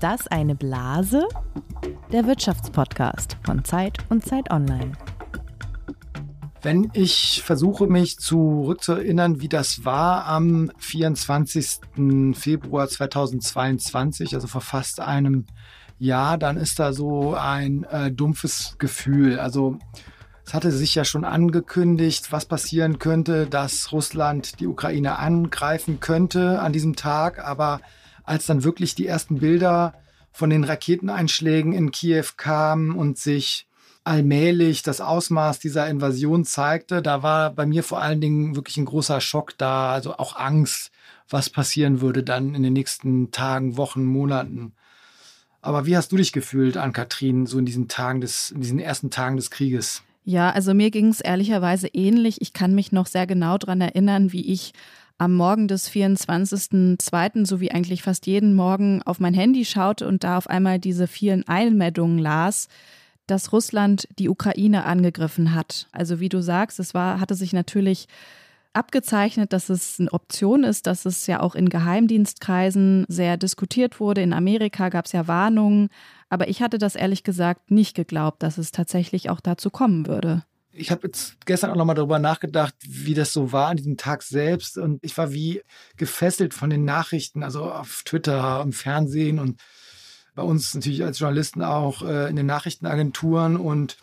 Ist das eine Blase? Der Wirtschaftspodcast von Zeit und Zeit Online. Wenn ich versuche, mich zurückzuerinnern, wie das war am 24. Februar 2022, also vor fast einem Jahr, dann ist da so ein äh, dumpfes Gefühl. Also es hatte sich ja schon angekündigt, was passieren könnte, dass Russland die Ukraine angreifen könnte an diesem Tag. Aber als dann wirklich die ersten Bilder von den Raketeneinschlägen in Kiew kamen und sich allmählich das Ausmaß dieser Invasion zeigte, da war bei mir vor allen Dingen wirklich ein großer Schock da, also auch Angst, was passieren würde dann in den nächsten Tagen, Wochen, Monaten. Aber wie hast du dich gefühlt, an Kathrin, so in diesen Tagen des, in diesen ersten Tagen des Krieges? Ja, also mir ging es ehrlicherweise ähnlich. Ich kann mich noch sehr genau daran erinnern, wie ich am Morgen des 24.02., so wie eigentlich fast jeden Morgen, auf mein Handy schaute und da auf einmal diese vielen Eilmeldungen las, dass Russland die Ukraine angegriffen hat. Also wie du sagst, es war, hatte sich natürlich abgezeichnet, dass es eine Option ist, dass es ja auch in Geheimdienstkreisen sehr diskutiert wurde. In Amerika gab es ja Warnungen, aber ich hatte das ehrlich gesagt nicht geglaubt, dass es tatsächlich auch dazu kommen würde. Ich habe jetzt gestern auch nochmal darüber nachgedacht, wie das so war an diesem Tag selbst. Und ich war wie gefesselt von den Nachrichten, also auf Twitter, im Fernsehen und bei uns natürlich als Journalisten auch äh, in den Nachrichtenagenturen. Und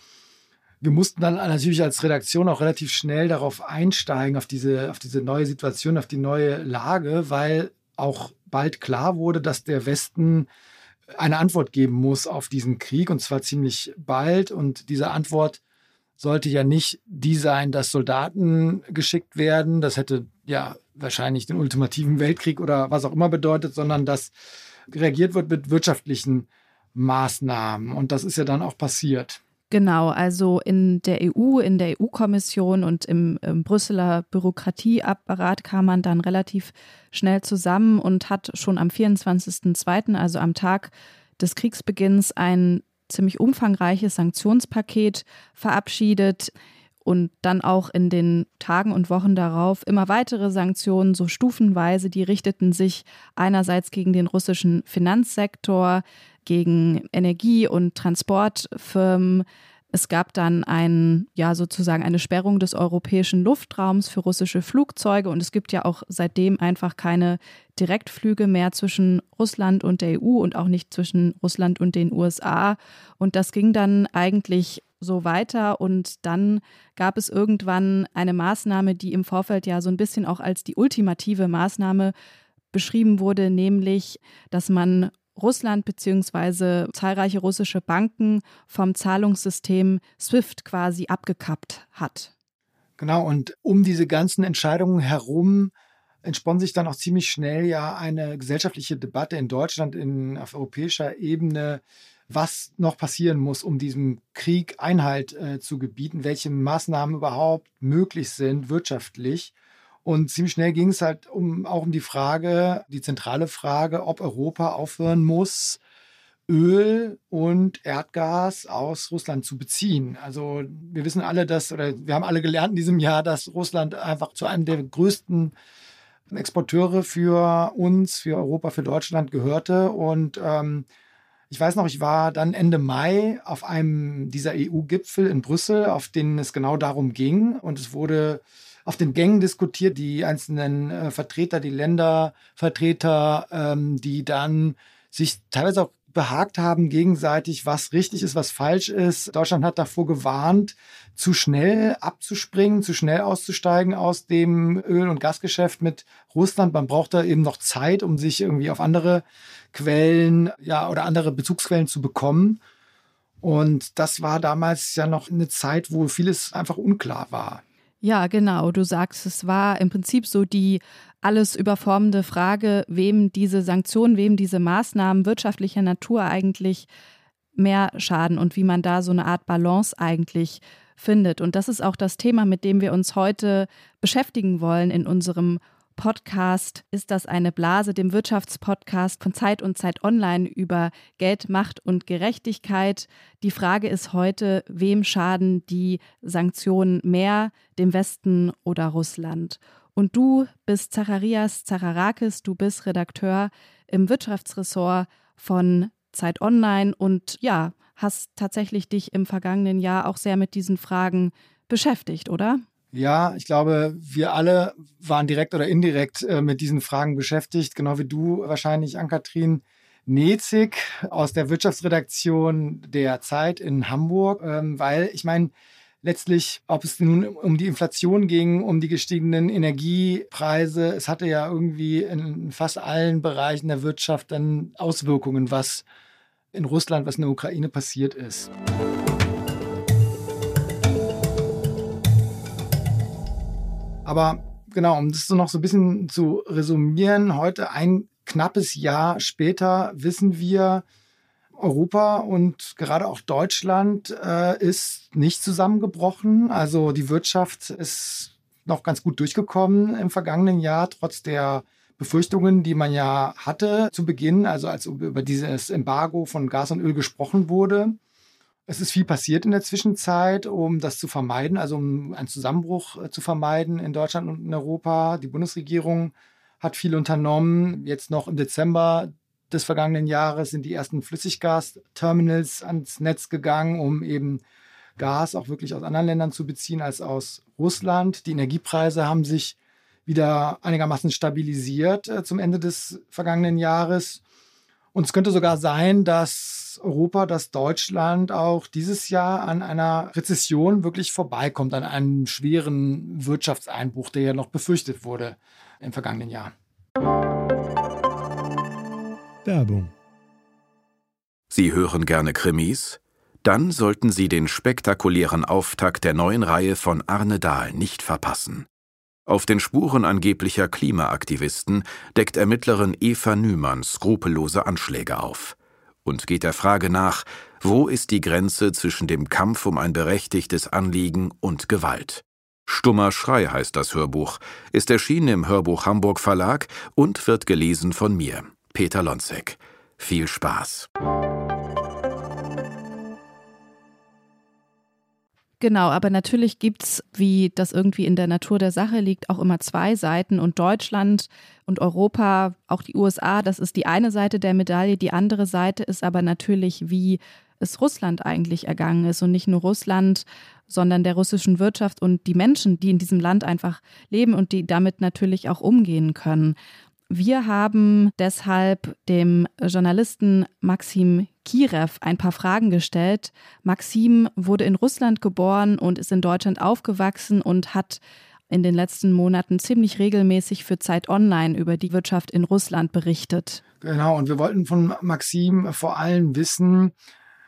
wir mussten dann natürlich als Redaktion auch relativ schnell darauf einsteigen, auf diese, auf diese neue Situation, auf die neue Lage, weil auch bald klar wurde, dass der Westen eine Antwort geben muss auf diesen Krieg und zwar ziemlich bald. Und diese Antwort sollte ja nicht die sein, dass Soldaten geschickt werden. Das hätte ja wahrscheinlich den ultimativen Weltkrieg oder was auch immer bedeutet, sondern dass reagiert wird mit wirtschaftlichen Maßnahmen. Und das ist ja dann auch passiert. Genau, also in der EU, in der EU-Kommission und im, im, Brüsseler Bürokratieapparat kam man dann relativ schnell zusammen und hat schon am 24.02., also am Tag des Kriegsbeginns, ein ziemlich umfangreiches Sanktionspaket verabschiedet und dann auch in den Tagen und Wochen darauf immer weitere Sanktionen, so stufenweise, die richteten sich einerseits gegen den russischen Finanzsektor, gegen Energie- und Transportfirmen. Es gab dann ein, ja, sozusagen eine Sperrung des europäischen Luftraums für russische Flugzeuge und es gibt ja auch seitdem einfach keine Direktflüge mehr zwischen Russland und der EU und auch nicht zwischen Russland und den USA. Und das ging dann eigentlich so weiter. Und dann gab es irgendwann eine Maßnahme, die im Vorfeld ja so ein bisschen auch als die ultimative Maßnahme beschrieben wurde, nämlich, dass man Russland bzw. zahlreiche russische Banken vom Zahlungssystem SWIFT quasi abgekappt hat. Genau, und um diese ganzen Entscheidungen herum entspann sich dann auch ziemlich schnell ja eine gesellschaftliche Debatte in Deutschland in, auf europäischer Ebene, was noch passieren muss, um diesem Krieg Einhalt äh, zu gebieten, welche Maßnahmen überhaupt möglich sind wirtschaftlich. Und ziemlich schnell ging es halt um, auch um die Frage, die zentrale Frage, ob Europa aufhören muss, Öl und Erdgas aus Russland zu beziehen. Also wir wissen alle, dass, oder wir haben alle gelernt in diesem Jahr, dass Russland einfach zu einem der größten Exporteure für uns, für Europa, für Deutschland gehörte. Und ähm, ich weiß noch, ich war dann Ende Mai auf einem dieser EU-Gipfel in Brüssel, auf denen es genau darum ging. Und es wurde auf den Gängen diskutiert, die einzelnen äh, Vertreter, die Ländervertreter, ähm, die dann sich teilweise auch behagt haben gegenseitig, was richtig ist, was falsch ist. Deutschland hat davor gewarnt, zu schnell abzuspringen, zu schnell auszusteigen aus dem Öl- und Gasgeschäft mit Russland. Man braucht da eben noch Zeit, um sich irgendwie auf andere Quellen, ja, oder andere Bezugsquellen zu bekommen. Und das war damals ja noch eine Zeit, wo vieles einfach unklar war. Ja, genau. Du sagst, es war im Prinzip so die alles überformende Frage, wem diese Sanktionen, wem diese Maßnahmen wirtschaftlicher Natur eigentlich mehr schaden und wie man da so eine Art Balance eigentlich findet. Und das ist auch das Thema, mit dem wir uns heute beschäftigen wollen in unserem Podcast Ist das eine Blase, dem Wirtschaftspodcast von Zeit und Zeit Online über Geld, Macht und Gerechtigkeit. Die Frage ist heute, wem schaden die Sanktionen mehr, dem Westen oder Russland? Und du bist Zacharias Zacharakis, du bist Redakteur im Wirtschaftsressort von Zeit Online und ja, hast tatsächlich dich im vergangenen Jahr auch sehr mit diesen Fragen beschäftigt, oder? Ja, ich glaube, wir alle waren direkt oder indirekt äh, mit diesen Fragen beschäftigt, genau wie du wahrscheinlich, Ann-Kathrin. Nezig aus der Wirtschaftsredaktion der Zeit in Hamburg, ähm, weil ich meine, letztlich, ob es nun um die Inflation ging, um die gestiegenen Energiepreise, es hatte ja irgendwie in fast allen Bereichen der Wirtschaft dann Auswirkungen, was in Russland, was in der Ukraine passiert ist. Aber genau, um das so noch so ein bisschen zu resümieren, heute ein knappes Jahr später wissen wir, Europa und gerade auch Deutschland äh, ist nicht zusammengebrochen. Also die Wirtschaft ist noch ganz gut durchgekommen im vergangenen Jahr, trotz der Befürchtungen, die man ja hatte zu Beginn, also als über dieses Embargo von Gas und Öl gesprochen wurde. Es ist viel passiert in der Zwischenzeit, um das zu vermeiden, also um einen Zusammenbruch äh, zu vermeiden in Deutschland und in Europa. Die Bundesregierung hat viel unternommen. Jetzt noch im Dezember des vergangenen Jahres sind die ersten Flüssiggasterminals ans Netz gegangen, um eben Gas auch wirklich aus anderen Ländern zu beziehen als aus Russland. Die Energiepreise haben sich wieder einigermaßen stabilisiert äh, zum Ende des vergangenen Jahres. Und es könnte sogar sein, dass Europa, dass Deutschland auch dieses Jahr an einer Rezession wirklich vorbeikommt, an einem schweren Wirtschaftseinbruch, der ja noch befürchtet wurde im vergangenen Jahr. Werbung. Sie hören gerne Krimis? Dann sollten Sie den spektakulären Auftakt der neuen Reihe von Arne Dahl nicht verpassen. Auf den Spuren angeblicher Klimaaktivisten deckt Ermittlerin Eva Nümann skrupellose Anschläge auf und geht der Frage nach, wo ist die Grenze zwischen dem Kampf um ein berechtigtes Anliegen und Gewalt. Stummer Schrei heißt das Hörbuch, ist erschienen im Hörbuch Hamburg Verlag und wird gelesen von mir, Peter Lonzek. Viel Spaß. Genau, aber natürlich gibt es, wie das irgendwie in der Natur der Sache liegt, auch immer zwei Seiten. Und Deutschland und Europa, auch die USA, das ist die eine Seite der Medaille. Die andere Seite ist aber natürlich, wie es Russland eigentlich ergangen ist. Und nicht nur Russland, sondern der russischen Wirtschaft und die Menschen, die in diesem Land einfach leben und die damit natürlich auch umgehen können. Wir haben deshalb dem Journalisten Maxim Kirev ein paar Fragen gestellt. Maxim wurde in Russland geboren und ist in Deutschland aufgewachsen und hat in den letzten Monaten ziemlich regelmäßig für Zeit Online über die Wirtschaft in Russland berichtet. Genau, und wir wollten von Maxim vor allem wissen,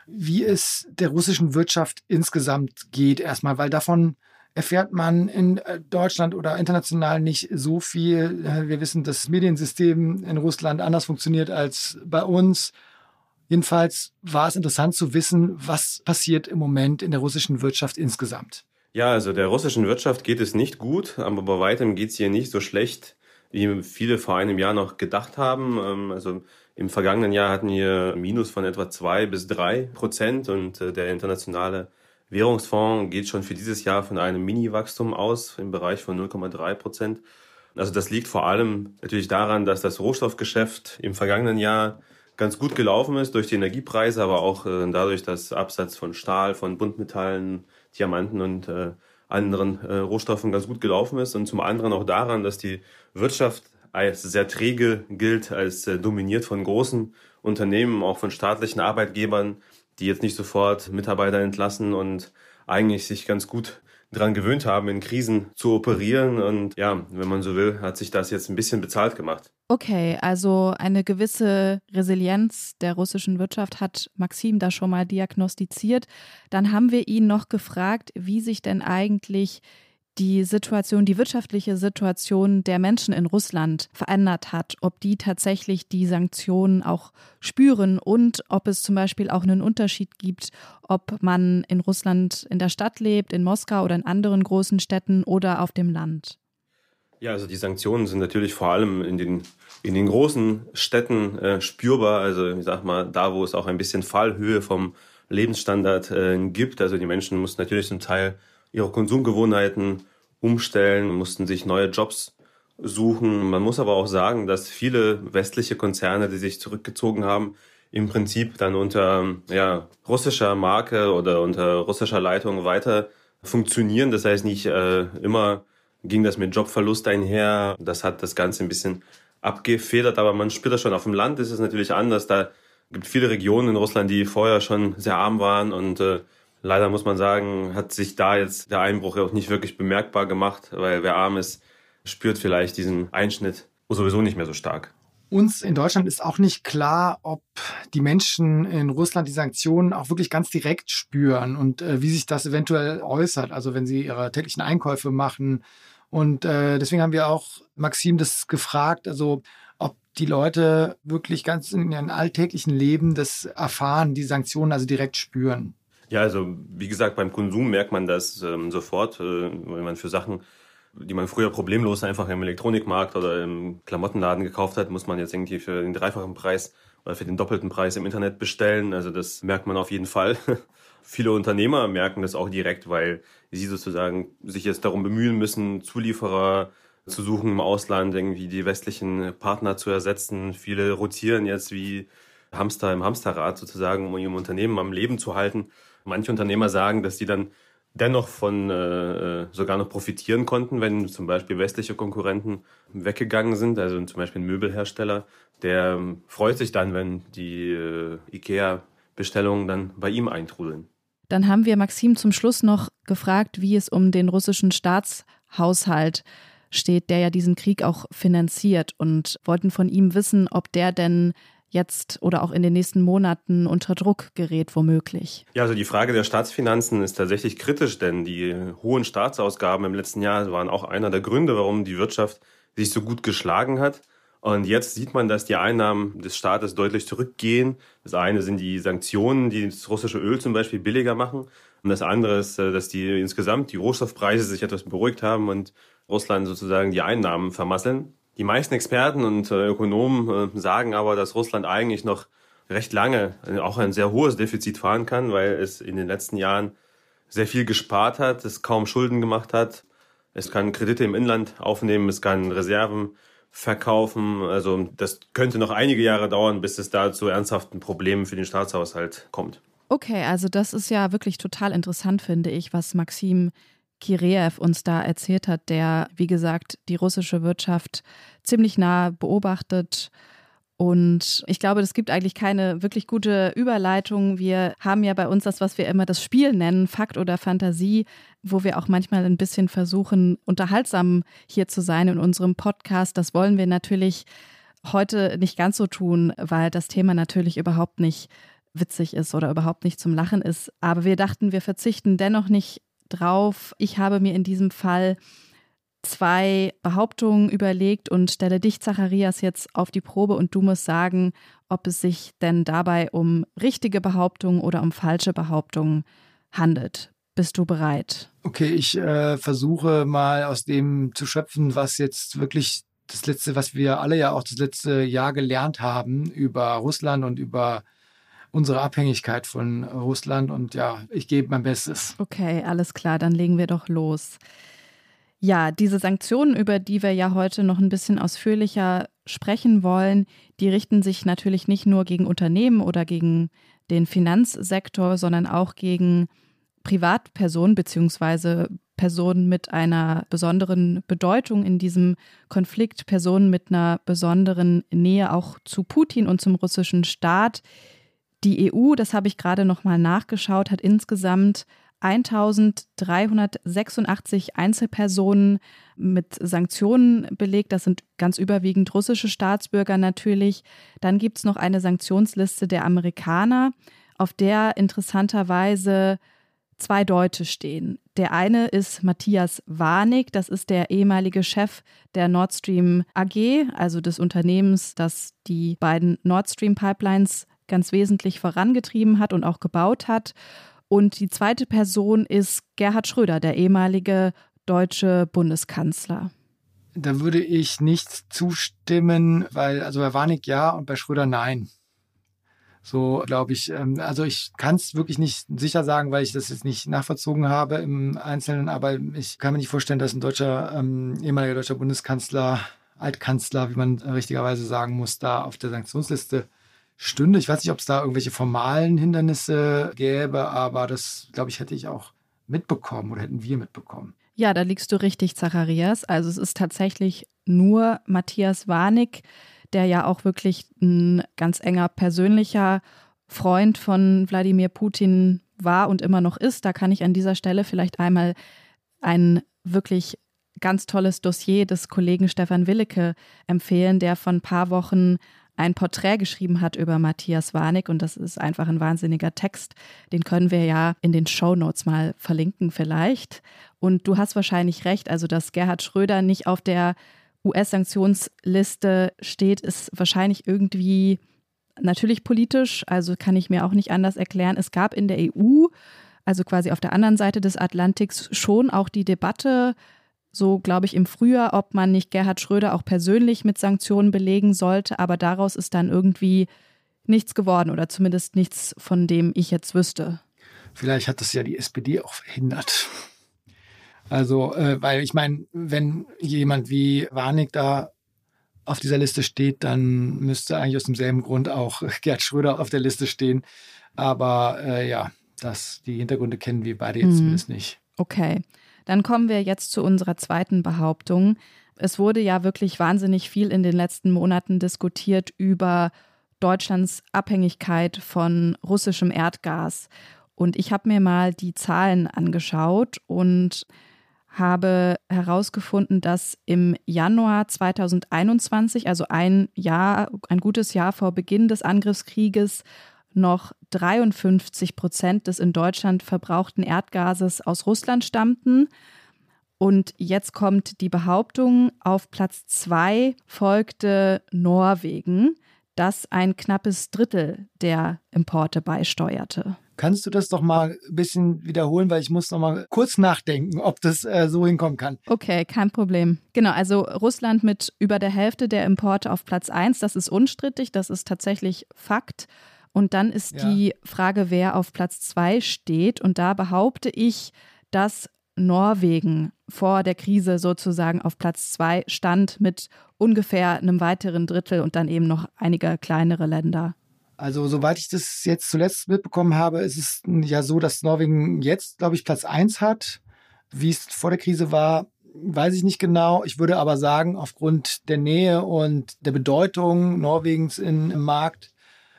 wie es der russischen Wirtschaft insgesamt geht, erstmal, weil davon erfährt man in äh, Deutschland oder international nicht so viel. Äh, wir wissen, dass das Mediensystem in Russland anders funktioniert als bei uns. Jedenfalls war es interessant zu wissen, was passiert im Moment in der russischen Wirtschaft insgesamt. Ja, also der russischen Wirtschaft geht es nicht gut, aber bei weitem geht es hier nicht so schlecht, wie viele vor einem Jahr noch gedacht haben. Ähm, also im vergangenen Jahr hatten wir Minus von etwa zwei bis drei Prozent und äh, der internationale Währungsfonds geht schon für dieses Jahr von einem Mini-Wachstum aus im Bereich von 0,3 Prozent. Also das liegt vor allem natürlich daran, dass das Rohstoffgeschäft im vergangenen Jahr ganz gut gelaufen ist durch die Energiepreise, aber auch äh, dadurch, dass Absatz von Stahl, von Buntmetallen, Diamanten und äh, anderen äh, Rohstoffen ganz gut gelaufen ist und zum anderen auch daran, dass die Wirtschaft als sehr träge gilt, als äh, dominiert von großen Unternehmen, auch von staatlichen Arbeitgebern, die jetzt nicht sofort Mitarbeiter entlassen und eigentlich sich ganz gut daran gewöhnt haben, in Krisen zu operieren. Und ja, wenn man so will, hat sich das jetzt ein bisschen bezahlt gemacht. Okay, also eine gewisse Resilienz der russischen Wirtschaft hat Maxim da schon mal diagnostiziert. Dann haben wir ihn noch gefragt, wie sich denn eigentlich die Situation, die wirtschaftliche Situation der Menschen in Russland verändert hat, ob die tatsächlich die Sanktionen auch spüren und ob es zum Beispiel auch einen Unterschied gibt, ob man in Russland in der Stadt lebt, in Moskau oder in anderen großen Städten oder auf dem Land. Ja, also die Sanktionen sind natürlich vor allem in den, in den großen Städten äh, spürbar. Also ich sag mal, da wo es auch ein bisschen Fallhöhe vom Lebensstandard äh, gibt. Also die Menschen mussten natürlich zum Teil ihre Konsumgewohnheiten umstellen, mussten sich neue Jobs suchen. Man muss aber auch sagen, dass viele westliche Konzerne, die sich zurückgezogen haben, im Prinzip dann unter ja, russischer Marke oder unter russischer Leitung weiter funktionieren. Das heißt, nicht äh, immer ging das mit Jobverlust einher. Das hat das Ganze ein bisschen abgefedert, aber man spürt das schon. Auf dem Land ist es natürlich anders. Da gibt viele Regionen in Russland, die vorher schon sehr arm waren und äh, leider muss man sagen, hat sich da jetzt der Einbruch auch nicht wirklich bemerkbar gemacht, weil wer arm ist, spürt vielleicht diesen Einschnitt sowieso nicht mehr so stark. Uns in Deutschland ist auch nicht klar, ob die Menschen in Russland die Sanktionen auch wirklich ganz direkt spüren und äh, wie sich das eventuell äußert. Also wenn sie ihre täglichen Einkäufe machen. Und äh, deswegen haben wir auch Maxim das gefragt, also ob die Leute wirklich ganz in ihrem alltäglichen Leben das erfahren, die Sanktionen also direkt spüren. Ja, also wie gesagt, beim Konsum merkt man das ähm, sofort, äh, wenn man für Sachen die man früher problemlos einfach im Elektronikmarkt oder im Klamottenladen gekauft hat, muss man jetzt irgendwie für den dreifachen Preis oder für den doppelten Preis im Internet bestellen. Also das merkt man auf jeden Fall. Viele Unternehmer merken das auch direkt, weil sie sozusagen sich jetzt darum bemühen müssen, Zulieferer zu suchen im Ausland, irgendwie die westlichen Partner zu ersetzen. Viele rotieren jetzt wie Hamster im Hamsterrad sozusagen, um ihr Unternehmen am Leben zu halten. Manche Unternehmer sagen, dass sie dann dennoch von äh, sogar noch profitieren konnten, wenn zum Beispiel westliche Konkurrenten weggegangen sind. Also zum Beispiel ein Möbelhersteller, der ähm, freut sich dann, wenn die äh, IKEA-Bestellungen dann bei ihm eintrudeln. Dann haben wir Maxim zum Schluss noch gefragt, wie es um den russischen Staatshaushalt steht, der ja diesen Krieg auch finanziert und wollten von ihm wissen, ob der denn jetzt oder auch in den nächsten Monaten unter Druck gerät, womöglich? Ja, also die Frage der Staatsfinanzen ist tatsächlich kritisch, denn die hohen Staatsausgaben im letzten Jahr waren auch einer der Gründe, warum die Wirtschaft sich so gut geschlagen hat. Und jetzt sieht man, dass die Einnahmen des Staates deutlich zurückgehen. Das eine sind die Sanktionen, die das russische Öl zum Beispiel billiger machen. Und das andere ist, äh, dass die insgesamt die Rohstoffpreise sich etwas beruhigt haben und Russland sozusagen die Einnahmen vermasseln. Die meisten Experten und äh, Ökonomen äh, sagen aber, dass Russland eigentlich noch recht lange äh, auch ein sehr hohes Defizit fahren kann, weil es in den letzten Jahren sehr viel gespart hat, es kaum Schulden gemacht hat. Es kann Kredite im Inland aufnehmen, es kann Reserven verkaufen. Also das könnte noch einige Jahre dauern, bis es da zu ernsthaften Problemen für den Staatshaushalt kommt. Okay, also das ist ja wirklich total interessant, finde ich, was Maxim Kireev uns da erzählt hat, der, wie gesagt, die russische Wirtschaft ziemlich nah beobachtet. Und ich glaube, es gibt eigentlich keine wirklich gute Überleitung. Wir haben ja bei uns das, was wir immer das Spiel nennen, Fakt oder Fantasie, wo wir auch manchmal ein bisschen versuchen, unterhaltsam hier zu sein in unserem Podcast. Das wollen wir natürlich heute nicht ganz so tun, weil das Thema natürlich überhaupt nicht witzig ist oder überhaupt nicht zum Lachen ist. Aber wir dachten, wir verzichten dennoch nicht drauf. Ich habe mir in diesem Fall zwei Behauptungen überlegt und stelle dich, Zacharias, jetzt auf die Probe und du musst sagen, ob es sich denn dabei um richtige Behauptungen oder um falsche Behauptungen handelt. Bist du bereit? Okay, ich äh, versuche mal aus dem zu schöpfen, was jetzt wirklich das letzte, was wir alle ja auch das letzte Jahr gelernt haben über Russland und über unsere Abhängigkeit von Russland. Und ja, ich gebe mein Bestes. Okay, alles klar, dann legen wir doch los. Ja, diese Sanktionen, über die wir ja heute noch ein bisschen ausführlicher sprechen wollen, die richten sich natürlich nicht nur gegen Unternehmen oder gegen den Finanzsektor, sondern auch gegen Privatpersonen beziehungsweise Personen mit einer besonderen Bedeutung in diesem Konflikt, Personen mit einer besonderen Nähe auch zu Putin und zum russischen Staat, die EU, das habe ich gerade noch mal nachgeschaut, hat insgesamt 1386 Einzelpersonen mit Sanktionen belegt. Das sind ganz überwiegend russische Staatsbürger natürlich. Dann gibt es noch eine Sanktionsliste der Amerikaner, auf der interessanterweise zwei Deutsche stehen. Der eine ist Matthias Warnig, das ist der ehemalige Chef der Nord Stream AG, also des Unternehmens, das die beiden Nord Stream Pipelines ganz wesentlich vorangetrieben hat und auch gebaut hat. Und die zweite Person ist Gerhard Schröder, der ehemalige deutsche Bundeskanzler. Da würde ich nicht zustimmen, weil also bei Warnig ja und bei Schröder nein. So glaube ich. Ähm, also ich kann es wirklich nicht sicher sagen, weil ich das jetzt nicht nachvollzogen habe im Einzelnen, aber ich kann mir nicht vorstellen, dass ein deutscher, ähm, ehemaliger deutscher Bundeskanzler, Altkanzler, wie man richtigerweise sagen muss, da auf der Sanktionsliste stünde. Ich weiß nicht, ob es da irgendwelche formalen Hindernisse gäbe, aber das, glaube ich, hätte ich auch mitbekommen oder hätten wir mitbekommen. Ja, da liegst du richtig, Zacharias. Also es ist tatsächlich nur Matthias Warnig, der ja auch wirklich ein ganz enger persönlicher Freund von Wladimir Putin war und immer noch ist. Da kann ich an dieser Stelle vielleicht einmal ein wirklich ganz tolles Dossier des Kollegen Stefan Willecke empfehlen, der von ein paar Wochen ein Porträt geschrieben hat über Matthias Warnig und das ist einfach ein wahnsinniger Text. Den können wir ja in den Show Notes mal verlinken vielleicht. Und du hast wahrscheinlich recht, also dass Gerhard Schröder nicht auf der US-Sanktionsliste steht, ist wahrscheinlich irgendwie natürlich politisch, also kann ich mir auch nicht anders erklären. Es gab in der EU, also quasi auf der anderen Seite des Atlantiks, schon auch die Debatte, so glaube ich im Frühjahr, ob man nicht Gerhard Schröder auch persönlich mit Sanktionen belegen sollte, aber daraus ist dann irgendwie nichts geworden oder zumindest nichts, von dem ich jetzt wüsste. Vielleicht hat das ja die SPD auch verhindert. Also, äh, weil ich meine, wenn jemand wie Warnig da auf dieser Liste steht, dann müsste eigentlich aus demselben Grund auch Gerd Schröder auf der Liste stehen. Aber äh, ja, das, die Hintergründe kennen wir beide jetzt mhm. zumindest nicht. Okay. Dann kommen wir jetzt zu unserer zweiten Behauptung. Es wurde ja wirklich wahnsinnig viel in den letzten Monaten diskutiert über Deutschlands Abhängigkeit von russischem Erdgas. Und ich habe mir mal die Zahlen angeschaut und habe herausgefunden, dass im Januar 2021, also ein Jahr, ein gutes Jahr vor Beginn des Angriffskrieges, noch 53 Prozent des in Deutschland verbrauchten Erdgases aus Russland stammten. Und jetzt kommt die Behauptung, auf Platz zwei folgte Norwegen, das ein knappes Drittel der Importe beisteuerte. Kannst du das doch mal ein bisschen wiederholen, weil ich muss noch mal kurz nachdenken, ob das äh, so hinkommen kann. Okay, kein Problem. Genau, also Russland mit über der Hälfte der Importe auf Platz eins, das ist unstrittig, das ist tatsächlich Fakt. Und dann ist ja. die Frage, wer auf Platz zwei steht. Und da behaupte ich, dass Norwegen vor der Krise sozusagen auf Platz zwei stand mit ungefähr einem weiteren Drittel und dann eben noch einige kleinere Länder. Also soweit ich das jetzt zuletzt mitbekommen habe, ist es ja so, dass Norwegen jetzt, glaube ich, Platz eins hat. Wie es vor der Krise war, weiß ich nicht genau. Ich würde aber sagen, aufgrund der Nähe und der Bedeutung Norwegens im Markt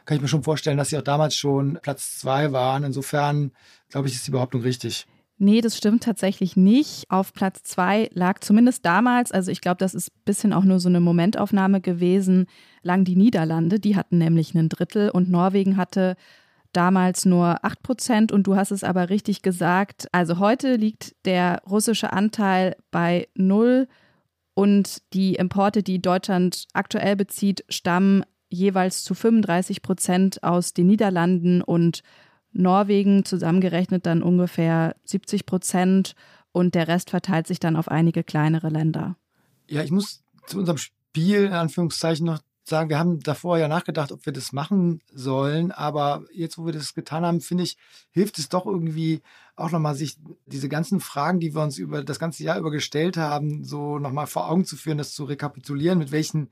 kann ich mir schon vorstellen, dass sie auch damals schon Platz zwei waren. Insofern glaube ich, ist die Behauptung richtig. Nee, das stimmt tatsächlich nicht. Auf Platz zwei lag zumindest damals, also ich glaube, das ist ein bisschen auch nur so eine Momentaufnahme gewesen, lagen die Niederlande. Die hatten nämlich ein Drittel und Norwegen hatte damals nur 8 Prozent und du hast es aber richtig gesagt. Also heute liegt der russische Anteil bei null und die Importe, die Deutschland aktuell bezieht, stammen jeweils zu 35 Prozent aus den Niederlanden und Norwegen zusammengerechnet dann ungefähr 70 Prozent und der Rest verteilt sich dann auf einige kleinere Länder. Ja, ich muss zu unserem Spiel in Anführungszeichen noch sagen, wir haben davor ja nachgedacht, ob wir das machen sollen, aber jetzt, wo wir das getan haben, finde ich, hilft es doch irgendwie auch nochmal, sich diese ganzen Fragen, die wir uns über das ganze Jahr über gestellt haben, so nochmal vor Augen zu führen, das zu rekapitulieren, mit welchen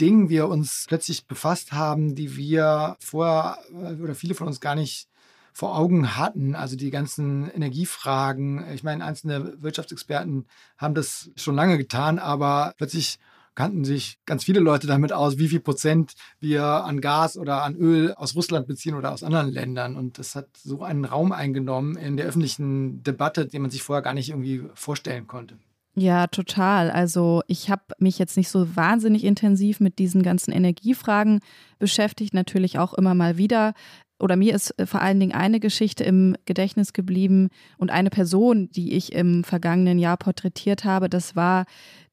Dingen wir uns plötzlich befasst haben, die wir vorher äh, oder viele von uns gar nicht vor Augen hatten. Also die ganzen Energiefragen. Ich meine, einzelne Wirtschaftsexperten haben das schon lange getan, aber plötzlich kannten sich ganz viele Leute damit aus, wie viel Prozent wir an Gas oder an Öl aus Russland beziehen oder aus anderen Ländern. Und das hat so einen Raum eingenommen in der öffentlichen Debatte, den man sich vorher gar nicht irgendwie vorstellen konnte. Ja, total. Also ich habe mich jetzt nicht so wahnsinnig intensiv mit diesen ganzen Energiefragen beschäftigt, natürlich auch immer mal wieder. Oder mir ist äh, vor allen Dingen eine Geschichte im Gedächtnis geblieben und eine Person, die ich im vergangenen Jahr porträtiert habe. Das war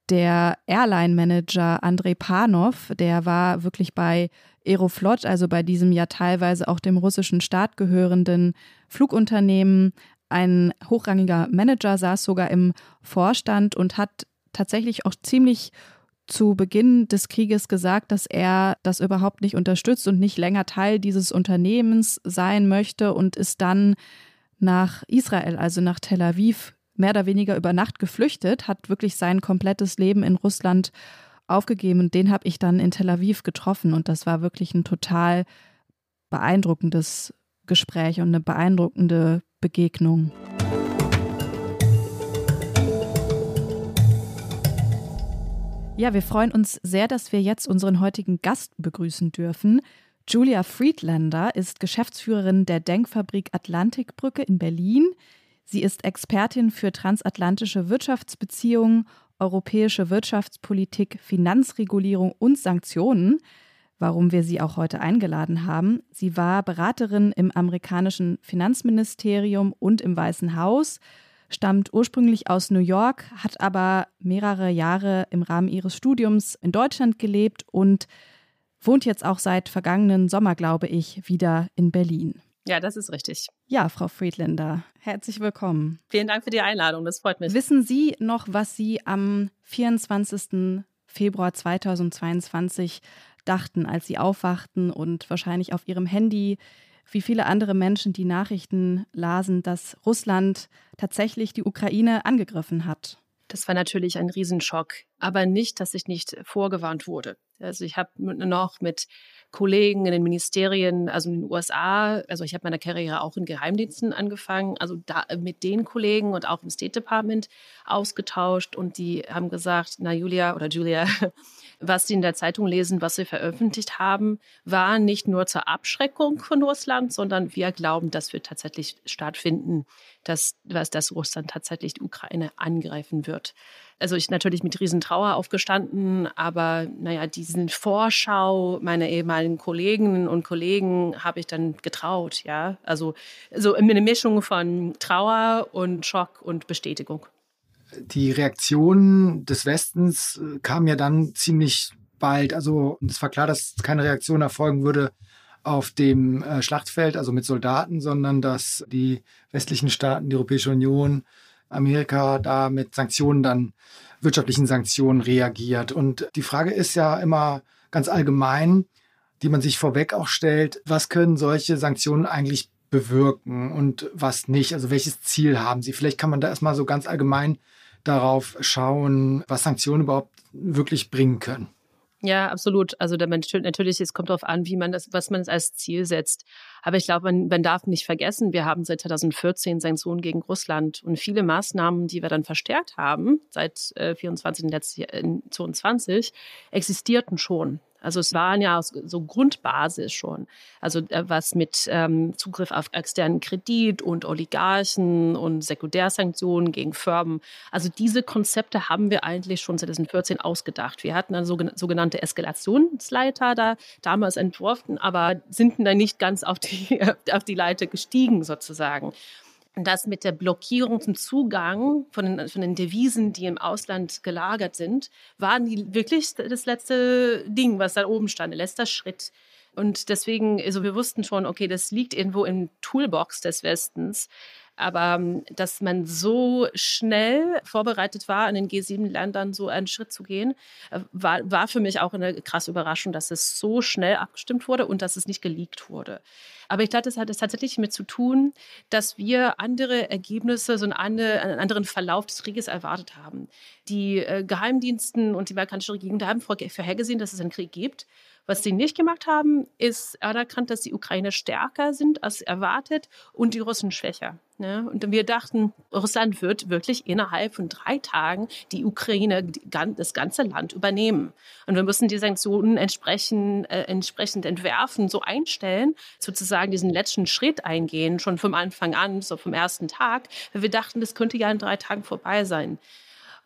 der Airline-Manager Andrei Panov. Der war wirklich bei Aeroflot, also bei diesem ja teilweise auch dem russischen Staat gehörenden Flugunternehmen, ein hochrangiger Manager saß sogar im Vorstand und hat tatsächlich auch ziemlich zu Beginn des Krieges gesagt, dass er das überhaupt nicht unterstützt und nicht länger Teil dieses Unternehmens sein möchte und ist dann nach Israel, also nach Tel Aviv, mehr oder weniger über Nacht geflüchtet, hat wirklich sein komplettes Leben in Russland aufgegeben und den habe ich dann in Tel Aviv getroffen und das war wirklich ein total beeindruckendes Gespräch und eine beeindruckende Begegnung. Ja, wir freuen uns sehr, dass wir jetzt unseren heutigen Gast begrüßen dürfen. Julia Friedlander ist Geschäftsführerin der Denkfabrik Atlantikbrücke in Berlin. Sie ist Expertin für transatlantische Wirtschaftsbeziehungen, europäische Wirtschaftspolitik, Finanzregulierung und Sanktionen, warum wir sie auch heute eingeladen haben. Sie war Beraterin im amerikanischen Finanzministerium und im Weißen Haus stammt ursprünglich aus New York, hat aber mehrere Jahre im Rahmen ihres Studiums in Deutschland gelebt und wohnt jetzt auch seit vergangenen Sommer, glaube ich, wieder in Berlin. Ja, das ist richtig. Ja, Frau Friedländer, herzlich willkommen. Vielen Dank für die Einladung, das freut mich. Wissen Sie noch, was Sie am 24. Februar 2022 dachten, als Sie aufwachten und wahrscheinlich auf Ihrem Handy wie viele andere Menschen die Nachrichten lasen, dass Russland tatsächlich die Ukraine angegriffen hat. Das war natürlich ein Riesenschock, aber nicht, dass ich nicht vorgewarnt wurde. Also ich habe noch mit Kollegen in den Ministerien, also in den USA, also ich habe meine Karriere auch in Geheimdiensten angefangen, also da mit den Kollegen und auch im State Department ausgetauscht und die haben gesagt, na Julia oder Julia, was Sie in der Zeitung lesen, was wir veröffentlicht haben, war nicht nur zur Abschreckung von Russland, sondern wir glauben, dass wir tatsächlich stattfinden, dass, dass Russland tatsächlich die Ukraine angreifen wird. Also ich natürlich mit Riesentrauer aufgestanden, aber naja, diesen Vorschau meiner ehemaligen Kolleginnen und Kollegen habe ich dann getraut, ja. Also so eine Mischung von Trauer und Schock und Bestätigung die Reaktion des Westens äh, kam ja dann ziemlich bald. Also es war klar, dass keine Reaktion erfolgen würde auf dem äh, Schlachtfeld, also mit Soldaten, sondern dass die westlichen Staaten, die Europäische Union, Amerika da mit Sanktionen dann, wirtschaftlichen Sanktionen reagiert. Und die Frage ist ja immer ganz allgemein, die man sich vorweg auch stellt, was können solche Sanktionen eigentlich bewirken und was nicht? Also welches Ziel haben sie? Vielleicht kann man da erstmal so ganz allgemein darauf schauen, was Sanktionen überhaupt wirklich bringen können. Ja, absolut. Also natürlich, es kommt darauf an, wie man das, was man als Ziel setzt. Aber ich glaube, man, man darf nicht vergessen, wir haben seit 2014 Sanktionen gegen Russland und viele Maßnahmen, die wir dann verstärkt haben, seit äh, 24 und jetzt 22, existierten schon. Also es waren ja so Grundbasis schon. Also äh, was mit ähm, Zugriff auf externen Kredit und Oligarchen und Sekundärsanktionen gegen Firmen. Also diese Konzepte haben wir eigentlich schon 2014 ausgedacht. Wir hatten eine sogenannte Eskalationsleiter da damals entworfen, aber sind dann nicht ganz auf die, auf die Leiter gestiegen sozusagen dass mit der Blockierung zum Zugang von den, von den Devisen, die im Ausland gelagert sind, waren die wirklich das letzte Ding, was da oben stand, der letzte Schritt. Und deswegen, also wir wussten schon, okay, das liegt irgendwo im Toolbox des Westens. Aber ähm, dass man so schnell vorbereitet war, in den G7-Ländern so einen Schritt zu gehen, äh, war, war für mich auch eine krasse Überraschung, dass es so schnell abgestimmt wurde und dass es nicht geleakt wurde. Aber ich glaube, das hat es tatsächlich mit zu tun, dass wir andere Ergebnisse, so einen, anderen Verlauf des Krieges erwartet haben. Die äh, Geheimdiensten und die amerikanische Regierung haben vorhergesehen, dass es einen Krieg gibt. Was sie nicht gemacht haben, ist anerkannt, dass die Ukraine stärker sind als erwartet und die Russen schwächer. Ne? Und wir dachten, Russland wird wirklich innerhalb von drei Tagen die Ukraine, das ganze Land übernehmen. Und wir müssen die Sanktionen entsprechend, äh, entsprechend entwerfen, so einstellen, sozusagen diesen letzten Schritt eingehen, schon vom Anfang an, so vom ersten Tag. Wir dachten, das könnte ja in drei Tagen vorbei sein.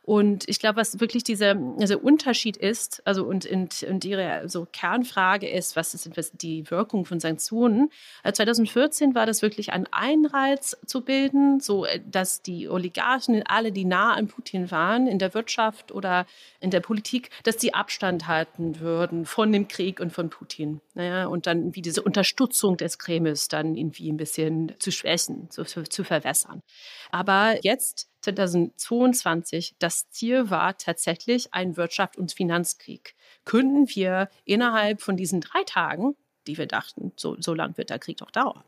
Und ich glaube, was wirklich dieser, dieser Unterschied ist, also und, und, und ihre so Kernfrage ist, was ist die Wirkung von Sanktionen? 2014 äh, war das wirklich ein Einreiz zu bilden, so äh, dass die Oligarchen, alle, die nah an Putin waren, in der Wirtschaft oder in der Politik, dass die Abstand halten würden von dem Krieg und von Putin. Naja, und dann wie diese Unterstützung des Kremls dann irgendwie ein bisschen zu schwächen, zu, zu verwässern. Aber jetzt 2022, das Ziel war tatsächlich ein Wirtschaft- und Finanzkrieg. Könnten wir innerhalb von diesen drei Tagen, die wir dachten, so, so lang wird der Krieg doch dauern,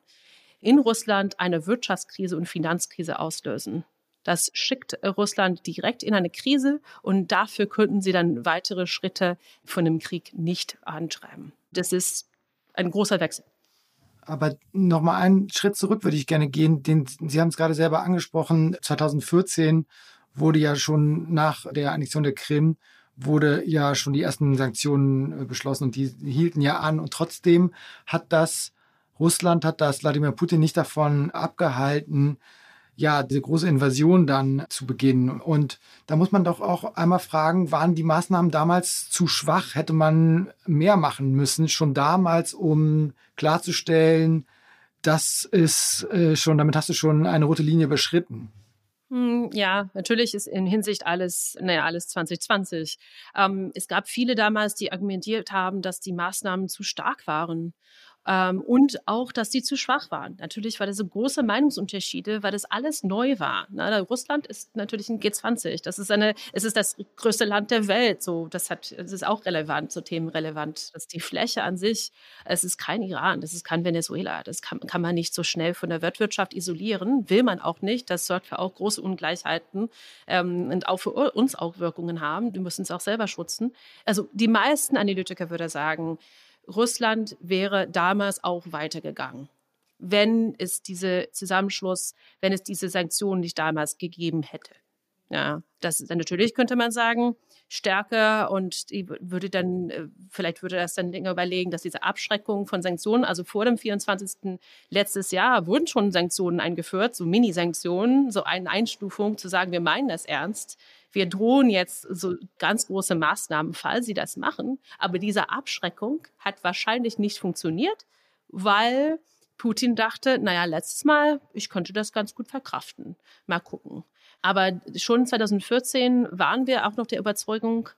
in Russland eine Wirtschaftskrise und Finanzkrise auslösen? Das schickt Russland direkt in eine Krise und dafür könnten sie dann weitere Schritte von dem Krieg nicht antreiben. Das ist ein großer Wechsel. Aber nochmal einen Schritt zurück würde ich gerne gehen. Den, Sie haben es gerade selber angesprochen. 2014 wurde ja schon nach der Annexion der Krim wurde ja schon die ersten Sanktionen äh, beschlossen und die hielten ja an. Und trotzdem hat das Russland, hat das Wladimir Putin nicht davon abgehalten, ja, diese große Invasion dann zu beginnen. Und da muss man doch auch einmal fragen, waren die Maßnahmen damals zu schwach? Hätte man mehr machen müssen, schon damals, um klarzustellen, das ist äh, schon, damit hast du schon eine rote Linie überschritten? Hm, ja, natürlich ist in Hinsicht alles, naja, alles 2020. Ähm, es gab viele damals, die argumentiert haben, dass die Maßnahmen zu stark waren. Ähm, und auch, dass die zu schwach waren. Natürlich war das so große Meinungsunterschiede, weil das alles neu war. Na, Russland ist natürlich ein G20. Das ist eine, es ist das größte Land der Welt. So, das hat, das ist auch relevant, so Themen relevant. Das ist die Fläche an sich. Es ist kein Iran, das ist kein Venezuela. Das kann, kann man nicht so schnell von der Weltwirtschaft isolieren. Will man auch nicht. Das sorgt für auch große Ungleichheiten ähm, und auch für uns auch Wirkungen haben. Wir müssen es auch selber schützen. Also die meisten Analytiker würde sagen, Russland wäre damals auch weitergegangen, wenn es diese Zusammenschluss, wenn es diese Sanktionen nicht damals gegeben hätte. Ja, das ist natürlich könnte man sagen, stärker und würde dann, äh, vielleicht würde das dann überlegen, dass diese Abschreckung von Sanktionen, also vor dem 24. letztes Jahr wurden schon Sanktionen eingeführt, so Mini-Sanktionen, so eine Einstufung zu sagen, wir meinen das ernst wir drohen jetzt so ganz große Maßnahmen, falls sie das machen. Aber diese Abschreckung hat wahrscheinlich nicht funktioniert, weil Putin dachte, naja, letztes Mal, ich könnte das ganz gut verkraften. Mal gucken. Aber schon 2014 waren wir auch noch der Überzeugung,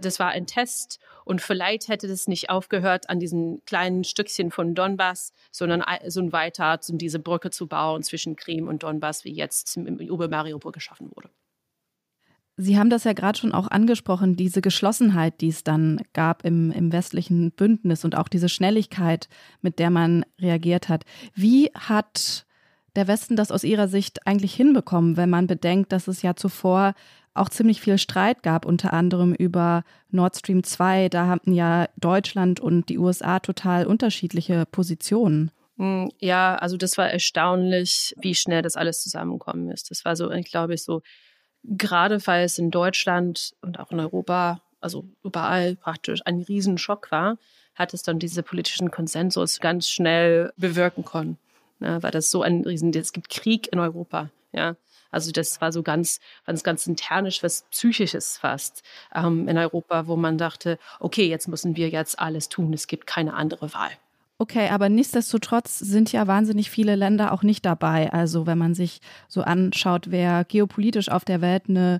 das war ein Test und vielleicht hätte das nicht aufgehört an diesen kleinen Stückchen von Donbass, sondern so weiter, um diese Brücke zu bauen zwischen Krim und Donbass, wie jetzt über Mariupol geschaffen wurde. Sie haben das ja gerade schon auch angesprochen, diese Geschlossenheit, die es dann gab im, im westlichen Bündnis und auch diese Schnelligkeit, mit der man reagiert hat. Wie hat der Westen das aus Ihrer Sicht eigentlich hinbekommen, wenn man bedenkt, dass es ja zuvor auch ziemlich viel Streit gab, unter anderem über Nord Stream 2. Da hatten ja Deutschland und die USA total unterschiedliche Positionen. Hm, ja, also das war erstaunlich, wie schnell das alles zusammengekommen ist. Das war so, ich glaube, so gerade weil es in Deutschland und auch in Europa, also überall praktisch ein Riesenschock war, hat es dann diese politischen Konsensus ganz schnell bewirken können. Ja, weil das so ein Riesen, es gibt Krieg in Europa, ja. Also das war so ganz, ganz, ganz internisch, was Psychisches fast ähm, in Europa, wo man dachte, okay, jetzt müssen wir jetzt alles tun, es gibt keine andere Wahl. Okay, aber nichtsdestotrotz sind ja wahnsinnig viele Länder auch nicht dabei. Also wenn man sich so anschaut, wer geopolitisch auf der Welt eine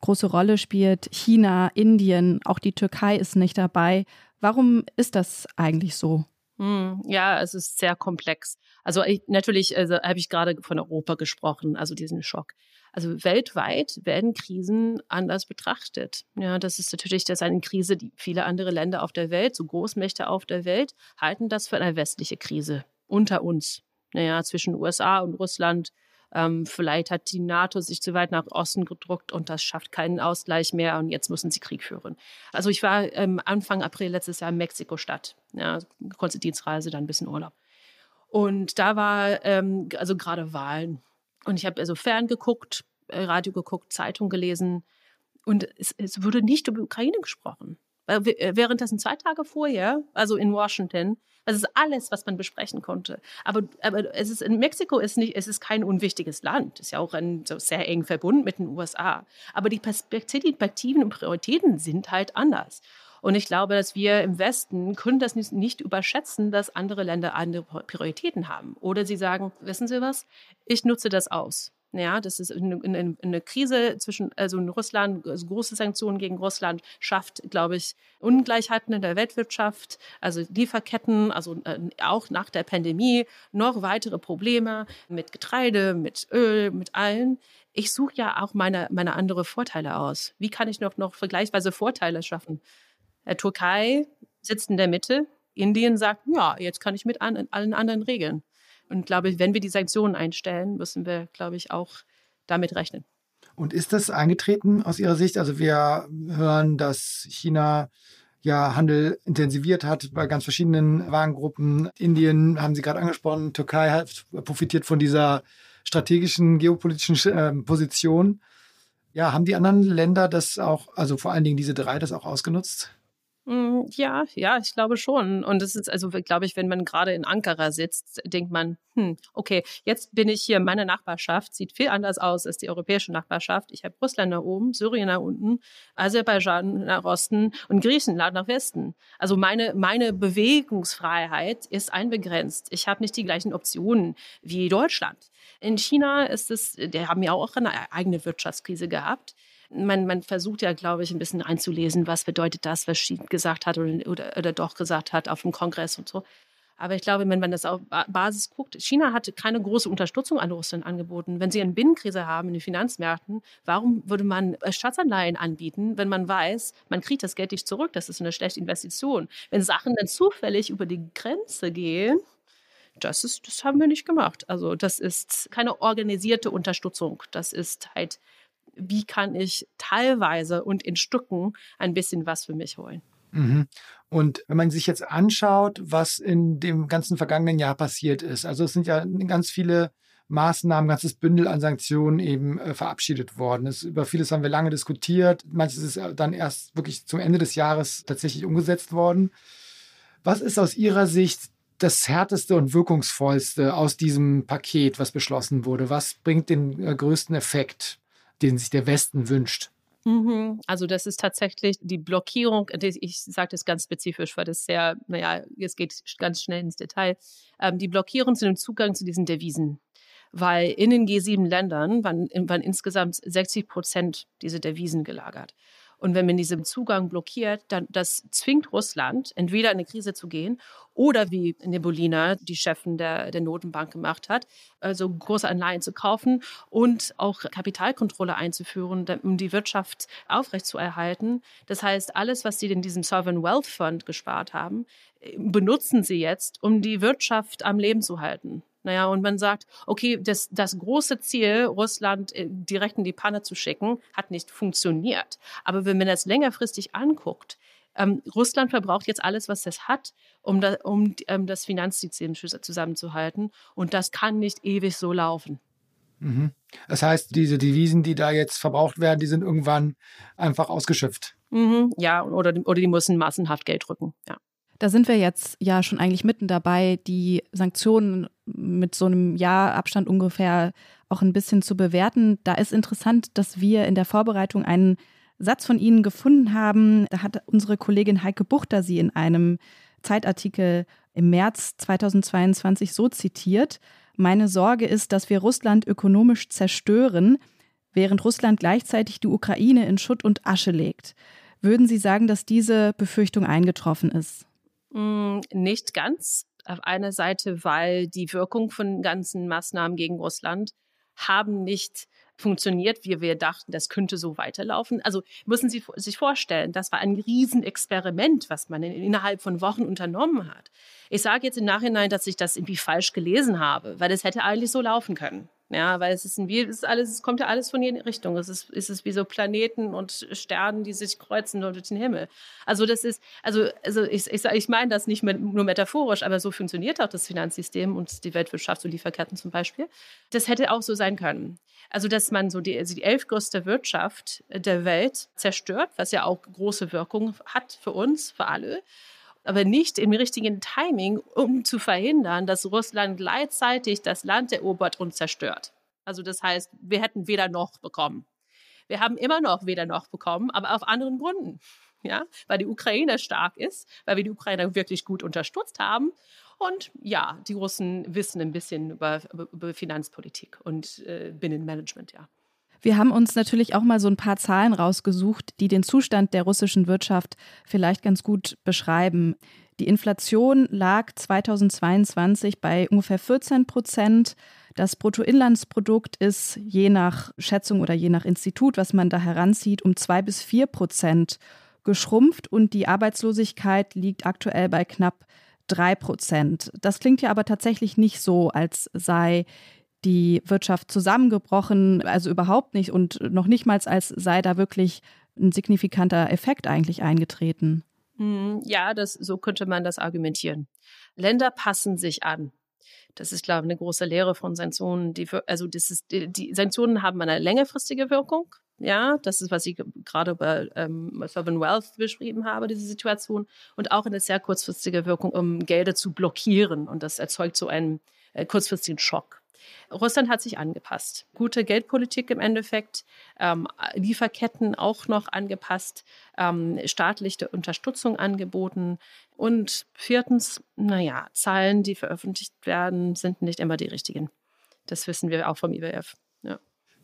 große Rolle spielt, China, Indien, auch die Türkei ist nicht dabei. Warum ist das eigentlich so? Hm, ja, es ist sehr komplex. Also ich, natürlich also, habe ich gerade von Europa gesprochen, also diesen Schock. Also weltweit werden Krisen anders betrachtet. Ja, das ist natürlich das eine Krise, die viele andere Länder auf der Welt, so Großmächte auf der Welt, halten das für eine westliche Krise unter uns. Naja, zwischen USA und Russland. Ähm, vielleicht hat die NATO sich zu weit nach Osten gedruckt und das schafft keinen Ausgleich mehr und jetzt müssen sie Krieg führen. Also ich war ähm, Anfang April letztes Jahr in Mexiko-Stadt. Ja, kurze Dienstreise, dann ein bisschen Urlaub. Und da war ähm, also gerade Wahlen. Und ich habe also ferngeguckt, äh, Radio geguckt, Zeitung gelesen und es, es wurde nicht über Ukraine gesprochen. Äh, währenddessen zwei Tage vorher, also in Washington, das ist alles, was man besprechen konnte. Aber, aber es ist in Mexiko ist nicht, es ist kein unwichtiges Land. Ist ja auch ein, so sehr eng verbunden mit den USA. Aber die Perspektiven und Prioritäten sind halt anders. Und ich glaube, dass wir im Westen können das nicht, überschätzen, dass andere Länder andere Prioritäten haben. Oder sie sagen, wissen Sie was, ich nutze das aus. Ja, das ist eine, eine, eine, Krise zwischen, also in Russland, also große Sanktionen gegen Russland schafft, glaube ich, Ungleichheiten in der Weltwirtschaft, also Lieferketten, also äh, auch nach der Pandemie noch weitere Probleme mit Getreide, mit Öl, mit allen. Ich suche ja auch meine, meine andere Vorteile aus. Wie kann ich noch, noch vergleichsweise Vorteile schaffen? Der Türkei sitzt in der Mitte. Indien sagt, ja, jetzt kann ich mit an, allen anderen regeln. Und glaube ich, wenn wir die Sanktionen einstellen, müssen wir, glaube ich, auch damit rechnen. Und ist das eingetreten aus Ihrer Sicht? Also wir hören, dass China ja Handel intensiviert hat bei ganz verschiedenen Warengruppen. Indien haben Sie gerade angesprochen, Türkei hat profitiert von dieser strategischen geopolitischen äh, Position. Ja, haben die anderen Länder das auch, also vor allen Dingen diese drei, das auch ausgenutzt? Mm, ja, ja, ich glaube schon. Und es ist also, glaube ich, wenn man gerade in Ankara sitzt, denkt man, hm, okay, jetzt bin ich hier, meine Nachbarschaft sieht viel anders aus als die europäische Nachbarschaft. Ich habe Russland da oben, Syrien nach unten, Aserbaidschan nach Osten und Griechenland nach Westen. Also meine, meine Bewegungsfreiheit ist einbegrenzt. Ich habe nicht die gleichen Optionen wie Deutschland. In China ist es, die haben ja auch eine eigene Wirtschaftskrise gehabt man, man versucht ja, glaube ich, ein bisschen einzulesen, was bedeutet das, was Xi gesagt hat oder, oder, oder doch gesagt hat auf dem Kongress und so. Aber ich glaube, wenn man das auf Basis guckt, China hatte keine große Unterstützung an Russland angeboten. Wenn sie eine Binnenkrise haben in den Finanzmärkten, warum würde man äh, Staatsanleihen anbieten, wenn man weiß, man kriegt das Geld nicht zurück? Das ist eine schlechte Investition. Wenn Sachen dann zufällig über die Grenze gehen, das ist, das haben wir nicht gemacht. Also das ist keine organisierte Unterstützung. Das ist halt wie kann ich teilweise und in Stücken ein bisschen was für mich holen. Mhm. Und wenn man sich jetzt anschaut, was in dem ganzen vergangenen Jahr passiert ist, also es sind ja ganz viele Maßnahmen, ganzes Bündel an Sanktionen eben äh, verabschiedet worden. Es, über vieles haben wir lange diskutiert. Manches ist dann erst wirklich zum Ende des Jahres tatsächlich umgesetzt worden. Was ist aus Ihrer Sicht das härteste und wirkungsvollste aus diesem Paket, was beschlossen wurde? Was bringt den äh, größten Effekt? Den sich der Westen wünscht? Mhm. Also das ist tatsächlich die Blockierung, ich sage das ganz spezifisch, weil das sehr, naja, es geht ganz schnell ins Detail, ähm, die Blockierung zu dem Zugang zu diesen Devisen. Weil in den G7-Ländern waren, waren insgesamt 60 Prozent diese Devisen gelagert. Und wenn man diesen Zugang blockiert, dann das zwingt Russland, entweder in eine Krise zu gehen oder wie Nebulina, die Chefin der, der Notenbank gemacht hat, also große Anleihen zu kaufen und auch Kapitalkontrolle einzuführen, um die Wirtschaft aufrechtzuerhalten. Das heißt, alles, was sie in diesem Sovereign Wealth Fund gespart haben, benutzen sie jetzt, um die Wirtschaft am Leben zu halten. Naja, und man sagt, okay, das, das große Ziel, Russland äh, direkt in die Panne zu schicken, hat nicht funktioniert. Aber wenn man das längerfristig anguckt, ähm, Russland verbraucht jetzt alles, was es hat, um, da, um ähm, das Finanzsystem zusammenzuhalten. Und das kann nicht ewig so laufen. Mhm. Das heißt, diese Devisen, die da jetzt verbraucht werden, die sind irgendwann einfach ausgeschöpft. Mhm, ja, oder, oder die müssen massenhaft Geld drücken. Ja. Da sind wir jetzt ja schon eigentlich mitten dabei, die Sanktionen mit so einem Jahr Abstand ungefähr auch ein bisschen zu bewerten. Da ist interessant, dass wir in der Vorbereitung einen Satz von Ihnen gefunden haben. Da hat unsere Kollegin Heike Buchter sie in einem Zeitartikel im März 2022 so zitiert. Meine Sorge ist, dass wir Russland ökonomisch zerstören, während Russland gleichzeitig die Ukraine in Schutt und Asche legt. Würden Sie sagen, dass diese Befürchtung eingetroffen ist? Mm, nicht ganz. Auf einer Seite, weil die Wirkung von ganzen Maßnahmen gegen Russland haben nicht funktioniert, wie wir dachten, das könnte so weiterlaufen. Also müssen Sie sich vorstellen, das war ein Riesenexperiment, was man innerhalb von Wochen unternommen hat. Ich sage jetzt im Nachhinein, dass ich das irgendwie falsch gelesen habe, weil es hätte eigentlich so laufen können. Ja, weil es ist ein, es ist alles, es kommt ja alles von jeder Richtung. Es ist, es wie so Planeten und Sternen, die sich kreuzen durch den Himmel. Also das ist, also, also ich, ich, ich meine das nicht nur metaphorisch, aber so funktioniert auch das Finanzsystem und die Weltwirtschaft und Lieferketten zum Beispiel. Das hätte auch so sein können. Also dass man so die, also die elfgrößte Wirtschaft der Welt zerstört, was ja auch große Wirkung hat für uns, für alle aber nicht im richtigen Timing, um zu verhindern, dass Russland gleichzeitig das Land erobert und zerstört. Also das heißt, wir hätten weder noch bekommen. Wir haben immer noch weder noch bekommen, aber auf anderen Gründen. Ja, weil die Ukraine stark ist, weil wir die Ukraine wirklich gut unterstützt haben. Und ja, die Russen wissen ein bisschen über, über Finanzpolitik und äh, Binnenmanagement, ja. Wir haben uns natürlich auch mal so ein paar Zahlen rausgesucht, die den Zustand der russischen Wirtschaft vielleicht ganz gut beschreiben. Die Inflation lag 2022 bei ungefähr 14 Prozent. Das Bruttoinlandsprodukt ist je nach Schätzung oder je nach Institut, was man da heranzieht, um zwei bis vier Prozent geschrumpft und die Arbeitslosigkeit liegt aktuell bei knapp drei Prozent. Das klingt ja aber tatsächlich nicht so, als sei die Wirtschaft zusammengebrochen, also überhaupt nicht und noch nicht mal als sei da wirklich ein signifikanter Effekt eigentlich eingetreten. Hm, ja, das, so könnte man das argumentieren. Länder passen sich an. Das ist, glaube ich, eine große Lehre von Sanktionen. Die, also das ist, die, die Sanktionen haben eine längerfristige Wirkung. Ja, das ist, was ich gerade bei ähm, Sovereign Wealth beschrieben habe, diese Situation. Und auch eine sehr kurzfristige Wirkung, um Gelder zu blockieren. Und das erzeugt so einen äh, kurzfristigen Schock. Russland hat sich angepasst. Gute Geldpolitik im Endeffekt, ähm, Lieferketten auch noch angepasst, ähm, staatliche Unterstützung angeboten. Und viertens, naja, Zahlen, die veröffentlicht werden, sind nicht immer die richtigen. Das wissen wir auch vom IWF. Ja.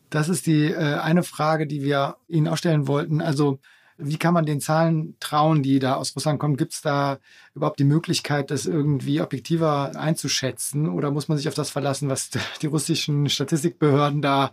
Das ist die äh, eine Frage, die wir Ihnen auch stellen wollten. Also wie kann man den Zahlen trauen, die da aus Russland kommen? Gibt es da überhaupt die Möglichkeit, das irgendwie objektiver einzuschätzen? Oder muss man sich auf das verlassen, was die russischen Statistikbehörden da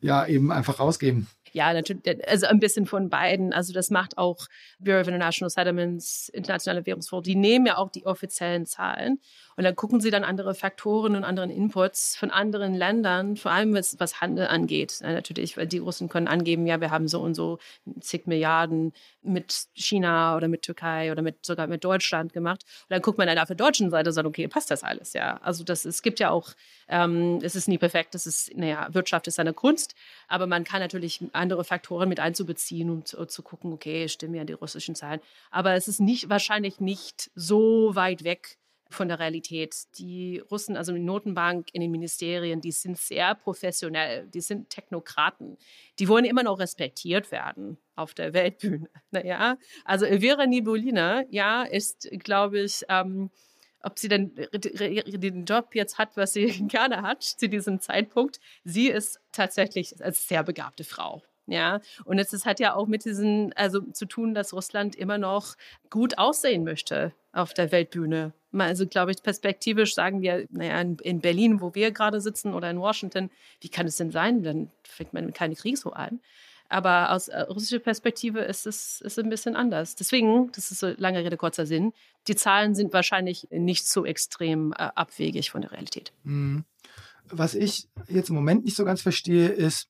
ja eben einfach rausgeben? Ja, natürlich, also ein bisschen von beiden. Also das macht auch Bureau of International Settlements, Internationale Währungsfonds, die nehmen ja auch die offiziellen Zahlen und dann gucken sie dann andere Faktoren und anderen Inputs von anderen Ländern, vor allem was, was Handel angeht. Natürlich, weil die Russen können angeben, ja, wir haben so und so zig Milliarden mit China oder mit Türkei oder mit sogar mit Deutschland gemacht. Und dann guckt man dann auf der deutschen Seite und sagt, okay, passt das alles, ja. Also das, es gibt ja auch, ähm, es ist nie perfekt, es ist, naja, Wirtschaft ist eine Kunst, aber man kann natürlich andere Faktoren mit einzubeziehen, um zu, zu gucken, okay, stimmen ja die russischen Zahlen. Aber es ist nicht, wahrscheinlich nicht so weit weg von der Realität. Die Russen, also die Notenbank in den Ministerien, die sind sehr professionell, die sind Technokraten. Die wollen immer noch respektiert werden auf der Weltbühne. Naja, also Elvira Nibolina, ja, ist, glaube ich, ähm, ob sie denn den Job jetzt hat, was sie gerne hat zu diesem Zeitpunkt. Sie ist tatsächlich als sehr begabte Frau. Ja, und es hat ja auch mit diesen, also zu tun, dass Russland immer noch gut aussehen möchte auf der Weltbühne. Also, glaube ich, perspektivisch sagen wir, naja, in, in Berlin, wo wir gerade sitzen, oder in Washington, wie kann es denn sein? Dann fängt man mit keinem Krieg so an. Aber aus äh, russischer Perspektive ist es ist ein bisschen anders. Deswegen, das ist so lange Rede, kurzer Sinn, die Zahlen sind wahrscheinlich nicht so extrem äh, abwegig von der Realität. Mhm. Was ich jetzt im Moment nicht so ganz verstehe, ist,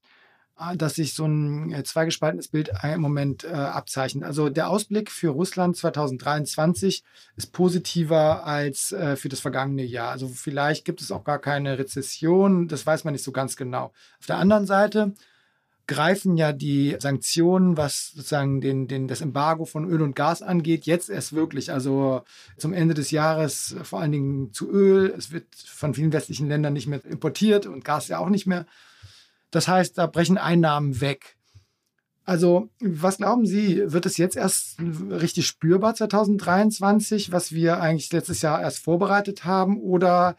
Ah, dass sich so ein äh, zweigespaltenes Bild im Moment äh, abzeichnet. Also der Ausblick für Russland 2023 ist positiver als äh, für das vergangene Jahr. Also vielleicht gibt es auch gar keine Rezession, das weiß man nicht so ganz genau. Auf der anderen Seite greifen ja die Sanktionen, was sozusagen den, den, das Embargo von Öl und Gas angeht, jetzt erst wirklich. Also zum Ende des Jahres vor allen Dingen zu Öl. Es wird von vielen westlichen Ländern nicht mehr importiert und Gas ja auch nicht mehr. Das heißt, da brechen Einnahmen weg. Also, was glauben Sie, wird es jetzt erst richtig spürbar 2023, was wir eigentlich letztes Jahr erst vorbereitet haben? Oder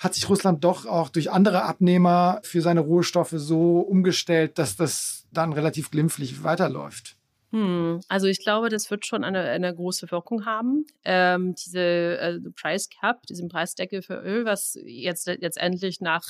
hat sich Russland doch auch durch andere Abnehmer für seine Rohstoffe so umgestellt, dass das dann relativ glimpflich weiterläuft? Hm, also ich glaube, das wird schon eine, eine große Wirkung haben. Ähm, diese äh, Price Cap, diesen Preisdeckel für Öl, was jetzt letztendlich nach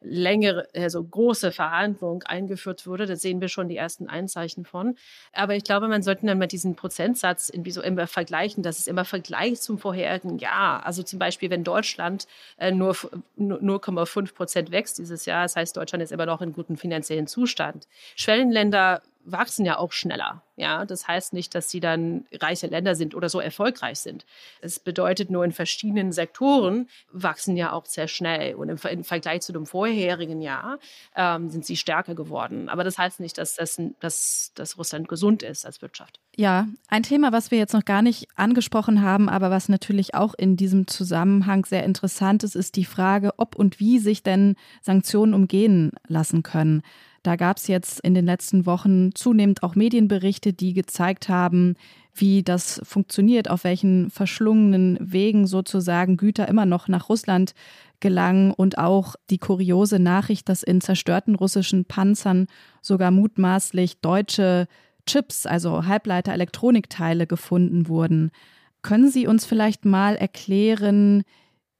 längere, also große Verhandlung eingeführt wurde, da sehen wir schon die ersten Einzeichen von. Aber ich glaube, man sollte dann mal diesen Prozentsatz irgendwie so immer vergleichen. Das ist immer Vergleich zum vorherigen Jahr. Also zum Beispiel, wenn Deutschland äh, nur 0,5 Prozent wächst dieses Jahr, das heißt, Deutschland ist immer noch in gutem finanziellen Zustand. Schwellenländer wachsen ja auch schneller. Ja, das heißt nicht, dass sie dann reiche Länder sind oder so erfolgreich sind. Es bedeutet nur in verschiedenen Sektoren wachsen ja auch sehr schnell und im, im Vergleich zu dem vorherigen Jahr ähm, sind sie stärker geworden. Aber das heißt nicht, dass, das, dass, dass Russland gesund ist als Wirtschaft. Ja, ein Thema, was wir jetzt noch gar nicht angesprochen haben, aber was natürlich auch in diesem Zusammenhang sehr interessant ist, ist die Frage, ob und wie sich denn Sanktionen umgehen lassen können. Da gab es jetzt in den letzten Wochen zunehmend auch Medienberichte, die gezeigt haben, wie das funktioniert, auf welchen verschlungenen Wegen sozusagen Güter immer noch nach Russland gelangen und auch die kuriose Nachricht, dass in zerstörten russischen Panzern sogar mutmaßlich deutsche Chips, also Halbleiter-Elektronikteile gefunden wurden. Können Sie uns vielleicht mal erklären,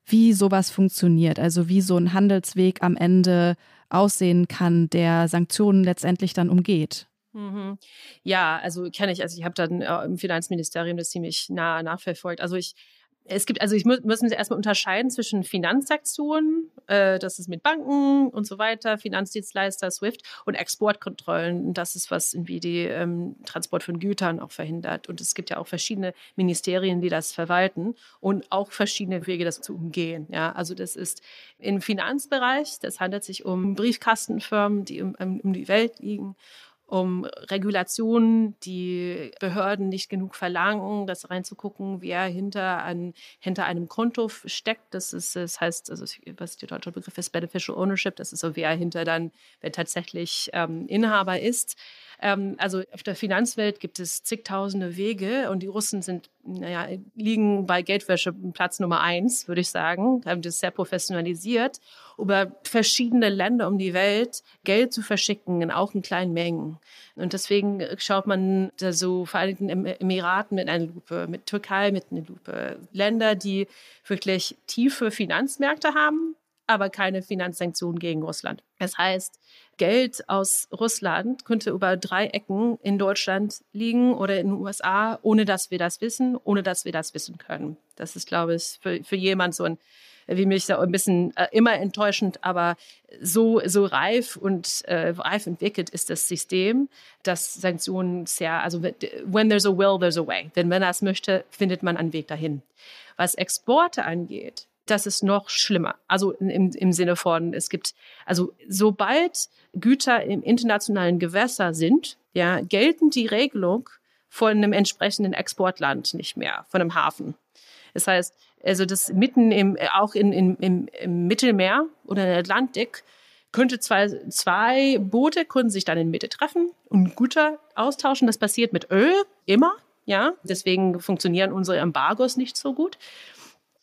wie sowas funktioniert, also wie so ein Handelsweg am Ende aussehen kann, der Sanktionen letztendlich dann umgeht. Mhm. Ja, also kenne ich, also ich habe dann äh, im Finanzministerium das ziemlich nah nachverfolgt. Also ich es gibt, also ich muss, müssen Sie erstmal unterscheiden zwischen Finanzsanktionen, äh, das ist mit Banken und so weiter, Finanzdienstleister, SWIFT und Exportkontrollen. Das ist, was irgendwie die ähm, Transport von Gütern auch verhindert. Und es gibt ja auch verschiedene Ministerien, die das verwalten und auch verschiedene Wege, das zu umgehen. Ja, also das ist im Finanzbereich, das handelt sich um Briefkastenfirmen, die um, um die Welt liegen um Regulationen, die Behörden nicht genug verlangen, das reinzugucken, wer hinter, ein, hinter einem Konto steckt. Das ist, das heißt, also was der deutsche Begriff ist, Beneficial Ownership, das ist so, wer hinter dann, wer tatsächlich ähm, Inhaber ist. Ähm, also auf der Finanzwelt gibt es zigtausende Wege und die Russen sind, naja, liegen bei Geldwäsche Platz Nummer eins, würde ich sagen, haben das sehr professionalisiert, über verschiedene Länder um die Welt Geld zu verschicken, in auch in kleinen Mengen. Und deswegen schaut man da so Vereinigten Emiraten mit einer Lupe, mit Türkei mit einer Lupe. Länder, die wirklich tiefe Finanzmärkte haben, aber keine Finanzsanktionen gegen Russland. Das heißt, Geld aus Russland könnte über drei Ecken in Deutschland liegen oder in den USA, ohne dass wir das wissen, ohne dass wir das wissen können. Das ist, glaube ich, für, für jemand so ein wie mich so ein bisschen äh, immer enttäuschend, aber so, so reif und äh, reif entwickelt ist das System, dass Sanktionen sehr, also when there's a will, there's a way. Denn wenn er es möchte, findet man einen Weg dahin. Was Exporte angeht, das ist noch schlimmer. Also im, im Sinne von, es gibt, also sobald Güter im internationalen Gewässer sind, ja, gelten die Regelung von einem entsprechenden Exportland nicht mehr, von einem Hafen. Das heißt, also das mitten im, auch in, in, im, im Mittelmeer oder im Atlantik könnte zwei, zwei Boote können sich dann in Mitte treffen und Güter austauschen. Das passiert mit Öl immer, ja. Deswegen funktionieren unsere Embargos nicht so gut.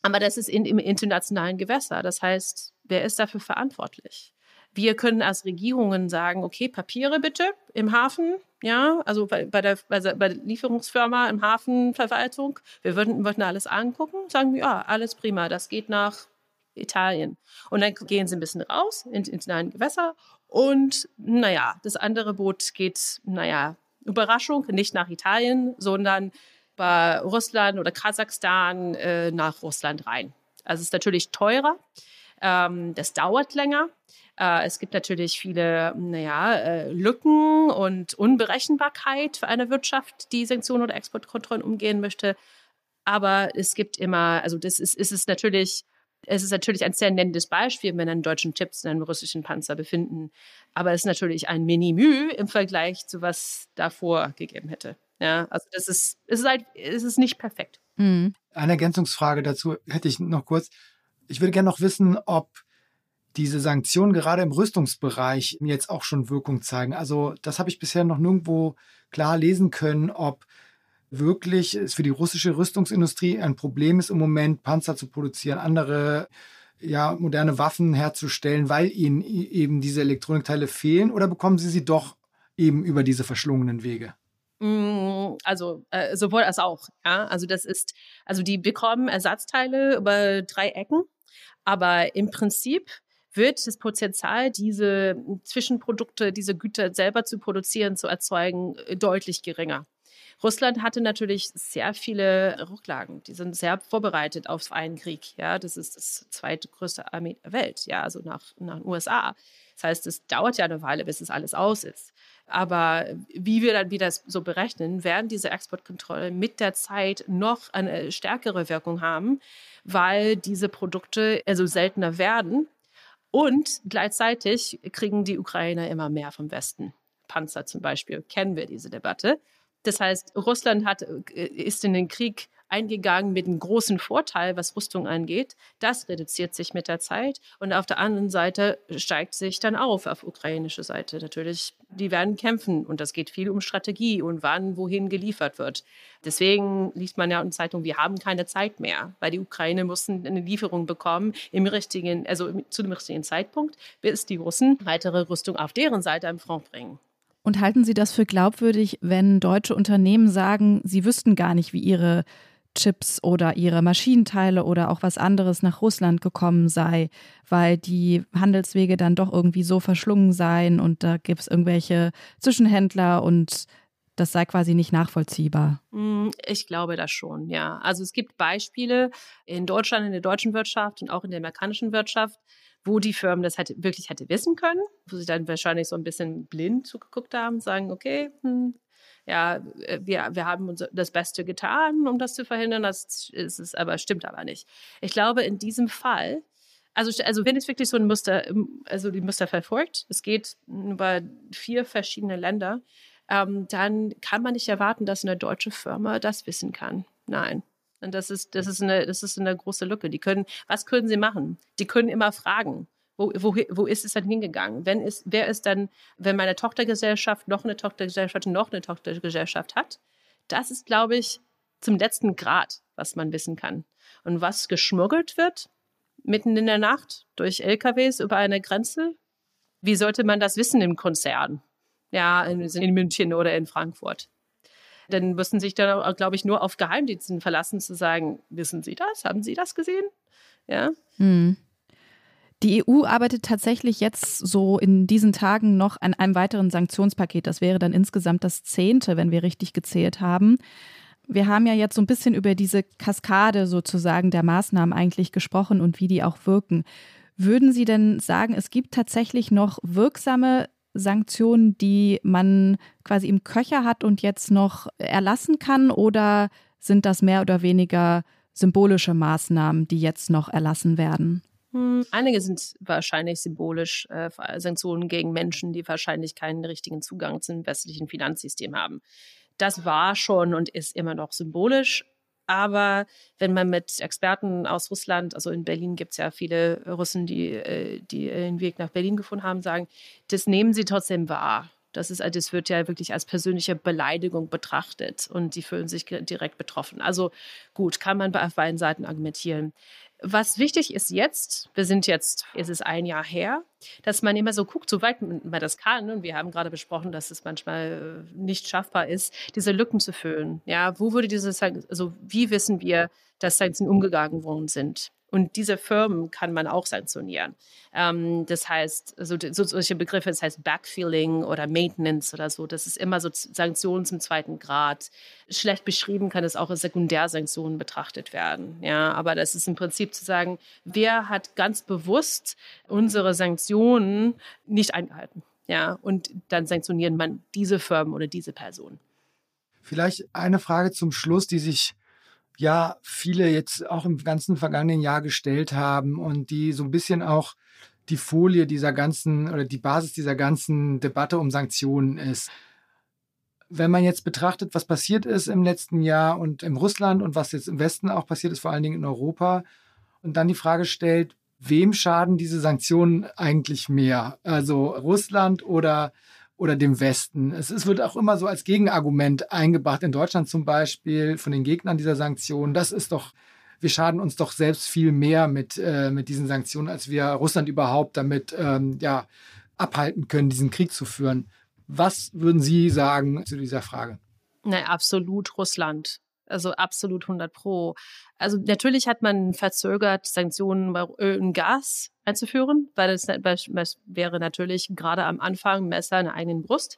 Aber das ist in, im internationalen Gewässer. Das heißt, wer ist dafür verantwortlich? Wir können als Regierungen sagen, okay, Papiere bitte im Hafen, ja, also bei, bei, der, bei der Lieferungsfirma im Hafenverwaltung. Wir würden, würden alles angucken, sagen, ja, alles prima, das geht nach Italien. Und dann gehen sie ein bisschen raus ins internationalen Gewässer und naja, das andere Boot geht, naja, Überraschung, nicht nach Italien, sondern bei Russland oder Kasachstan äh, nach Russland rein. Also es ist natürlich teurer, ähm, das dauert länger. Äh, es gibt natürlich viele naja, äh, Lücken und Unberechenbarkeit für eine Wirtschaft, die Sanktionen oder Exportkontrollen umgehen möchte. Aber es gibt immer, also das ist, ist es natürlich, es ist natürlich ein sehr nennendes Beispiel, wenn einen deutschen Chips in einem russischen Panzer befinden. Aber es ist natürlich ein Minimü im Vergleich zu was davor gegeben hätte. Ja, also das ist, es ist halt, es ist nicht perfekt. Mhm. Eine Ergänzungsfrage dazu hätte ich noch kurz. Ich würde gerne noch wissen, ob diese Sanktionen gerade im Rüstungsbereich jetzt auch schon Wirkung zeigen. Also das habe ich bisher noch nirgendwo klar lesen können, ob wirklich es für die russische Rüstungsindustrie ein Problem ist, im Moment Panzer zu produzieren, andere ja, moderne Waffen herzustellen, weil ihnen eben diese Elektronikteile fehlen oder bekommen sie sie doch eben über diese verschlungenen Wege? Mm, also äh, sowohl als auch. Ja, also das ist, also die bekommen Ersatzteile über drei Ecken, aber im Prinzip wird das Potenzial, diese Zwischenprodukte, diese Güter selber zu produzieren, zu erzeugen, äh, deutlich geringer. Russland hatte natürlich sehr viele Rücklagen. Die sind sehr vorbereitet auf einen Krieg. Ja, das ist das zweitgrößte Armee der Welt. Ja, also nach, nach den USA. Das heißt, es dauert ja eine Weile, bis es alles aus ist. Aber wie wir dann wieder so berechnen, werden diese Exportkontrollen mit der Zeit noch eine stärkere Wirkung haben, weil diese Produkte also seltener werden. Und gleichzeitig kriegen die Ukrainer immer mehr vom Westen. Panzer zum Beispiel, kennen wir diese Debatte. Das heißt, Russland hat, äh, ist in den Krieg eingegangen mit einem großen Vorteil, was Rüstung angeht. Das reduziert sich mit der Zeit. Und auf der anderen Seite steigt sich dann auf, auf ukrainischer Seite. Natürlich, die werden kämpfen und das geht viel um Strategie und wann, wohin geliefert wird. Deswegen liest man ja in Zeitung, wir haben keine Zeit mehr, weil die Ukraine mussten eine Lieferung bekommen im richtigen, also zu dem richtigen Zeitpunkt, bis die Russen weitere Rüstung auf deren Seite am Front bringen. Und halten Sie das für glaubwürdig, wenn deutsche Unternehmen sagen, sie wüssten gar nicht, wie ihre Chips oder ihre Maschinenteile oder auch was anderes nach Russland gekommen sei, weil die Handelswege dann doch irgendwie so verschlungen seien und da gibt es irgendwelche Zwischenhändler und das sei quasi nicht nachvollziehbar. Hm, ich glaube das schon, ja. Also es gibt Beispiele in Deutschland, in der deutschen Wirtschaft und auch in der amerikanischen Wirtschaft, wo die Firmen das hätte, wirklich hätte wissen können, wo sie dann wahrscheinlich so ein bisschen blind zugeguckt haben sagen, okay, hm, ja, äh, wir, wir haben uns das Beste getan, um das zu verhindern, das ist es aber, stimmt aber nicht. Ich glaube, in diesem Fall, also, also wenn es wirklich so ein Muster, also die Muster verfolgt, es geht über vier verschiedene Länder, ähm, dann kann man nicht erwarten, dass eine deutsche Firma das wissen kann. Nein. Und das ist, das ist eine, das ist eine große Lücke. Die können, was können sie machen? Die können immer fragen. Wo, wo, wo ist es dann hingegangen? Wenn ist, wer ist dann, wenn meine Tochtergesellschaft noch eine Tochtergesellschaft noch eine Tochtergesellschaft hat? Das ist, glaube ich, zum letzten Grad, was man wissen kann. Und was geschmuggelt wird, mitten in der Nacht durch LKWs über eine Grenze, wie sollte man das wissen im Konzern? Ja, in, in München oder in Frankfurt. Dann müssen sich dann, glaube ich, nur auf Geheimdiensten verlassen, zu sagen, wissen Sie das? Haben Sie das gesehen? Ja. Hm. Die EU arbeitet tatsächlich jetzt so in diesen Tagen noch an einem weiteren Sanktionspaket. Das wäre dann insgesamt das zehnte, wenn wir richtig gezählt haben. Wir haben ja jetzt so ein bisschen über diese Kaskade sozusagen der Maßnahmen eigentlich gesprochen und wie die auch wirken. Würden Sie denn sagen, es gibt tatsächlich noch wirksame Sanktionen, die man quasi im Köcher hat und jetzt noch erlassen kann? Oder sind das mehr oder weniger symbolische Maßnahmen, die jetzt noch erlassen werden? Hm, einige sind wahrscheinlich symbolisch äh, Sanktionen gegen Menschen, die wahrscheinlich keinen richtigen Zugang zum westlichen Finanzsystem haben. Das war schon und ist immer noch symbolisch. Aber wenn man mit Experten aus Russland, also in Berlin gibt es ja viele Russen, die, äh, die den Weg nach Berlin gefunden haben, sagen, das nehmen sie trotzdem wahr. Das, ist, das wird ja wirklich als persönliche Beleidigung betrachtet und die fühlen sich direkt betroffen. Also gut, kann man auf beiden Seiten argumentieren. Was wichtig ist jetzt, wir sind jetzt, es ist ein Jahr her, dass man immer so guckt, soweit man das kann. Und wir haben gerade besprochen, dass es manchmal äh, nicht schaffbar ist, diese Lücken zu füllen. Ja, wo würde diese, also wie wissen wir, dass Sanktionen umgegangen worden sind? Und diese Firmen kann man auch sanktionieren. Ähm, das heißt, so, so, solche Begriffe, das heißt Backfilling oder Maintenance oder so, das ist immer so Sanktionen zum zweiten Grad. Schlecht beschrieben kann es auch als Sekundärsanktionen betrachtet werden. Ja, aber das ist im Prinzip zu sagen, wer hat ganz bewusst unsere Sanktionen nicht eingehalten. Ja, und dann sanktioniert man diese Firmen oder diese Personen. Vielleicht eine Frage zum Schluss, die sich ja viele jetzt auch im ganzen vergangenen Jahr gestellt haben und die so ein bisschen auch die Folie dieser ganzen oder die Basis dieser ganzen Debatte um Sanktionen ist. Wenn man jetzt betrachtet, was passiert ist im letzten Jahr und in Russland und was jetzt im Westen auch passiert ist, vor allen Dingen in Europa, und dann die Frage stellt, wem schaden diese Sanktionen eigentlich mehr? Also Russland oder oder dem Westen. Es, es, wird auch immer so als Gegenargument eingebracht, in Deutschland zum Beispiel von den Gegnern dieser Sanktionen. Das ist doch, wir schaden uns doch selbst viel mehr mit, äh, mit diesen Sanktionen, als wir Russland überhaupt damit ähm, ja, abhalten können, diesen Krieg zu führen. Was würden Sie sagen zu dieser Frage? Nein, absolut Russland. Also absolut 100 Pro. Also natürlich hat man verzögert, Sanktionen bei Öl und Gas einzuführen, weil es, wäre natürlich gerade am Anfang Messer in der eigenen Brust.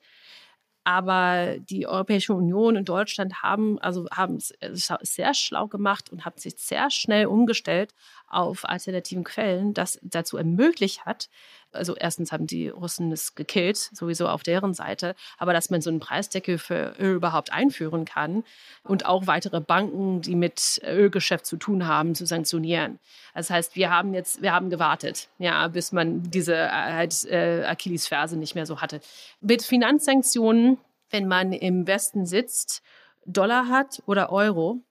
Aber die Europäische Union und Deutschland haben also haben es sehr schlau gemacht und haben sich sehr schnell umgestellt auf alternativen Quellen, das dazu ermöglicht hat, also erstens haben die Russen es gekillt, sowieso auf deren Seite, aber dass man so einen Preisdeckel für Öl überhaupt einführen kann und auch weitere Banken, die mit Ölgeschäft zu tun haben, zu sanktionieren. Das heißt, wir haben jetzt, wir haben gewartet, ja, bis man diese äh, halt, äh, Achillesferse nicht mehr so hatte. Mit Finanzsanktionen, wenn man im Westen sitzt, Dollar hat oder Euro,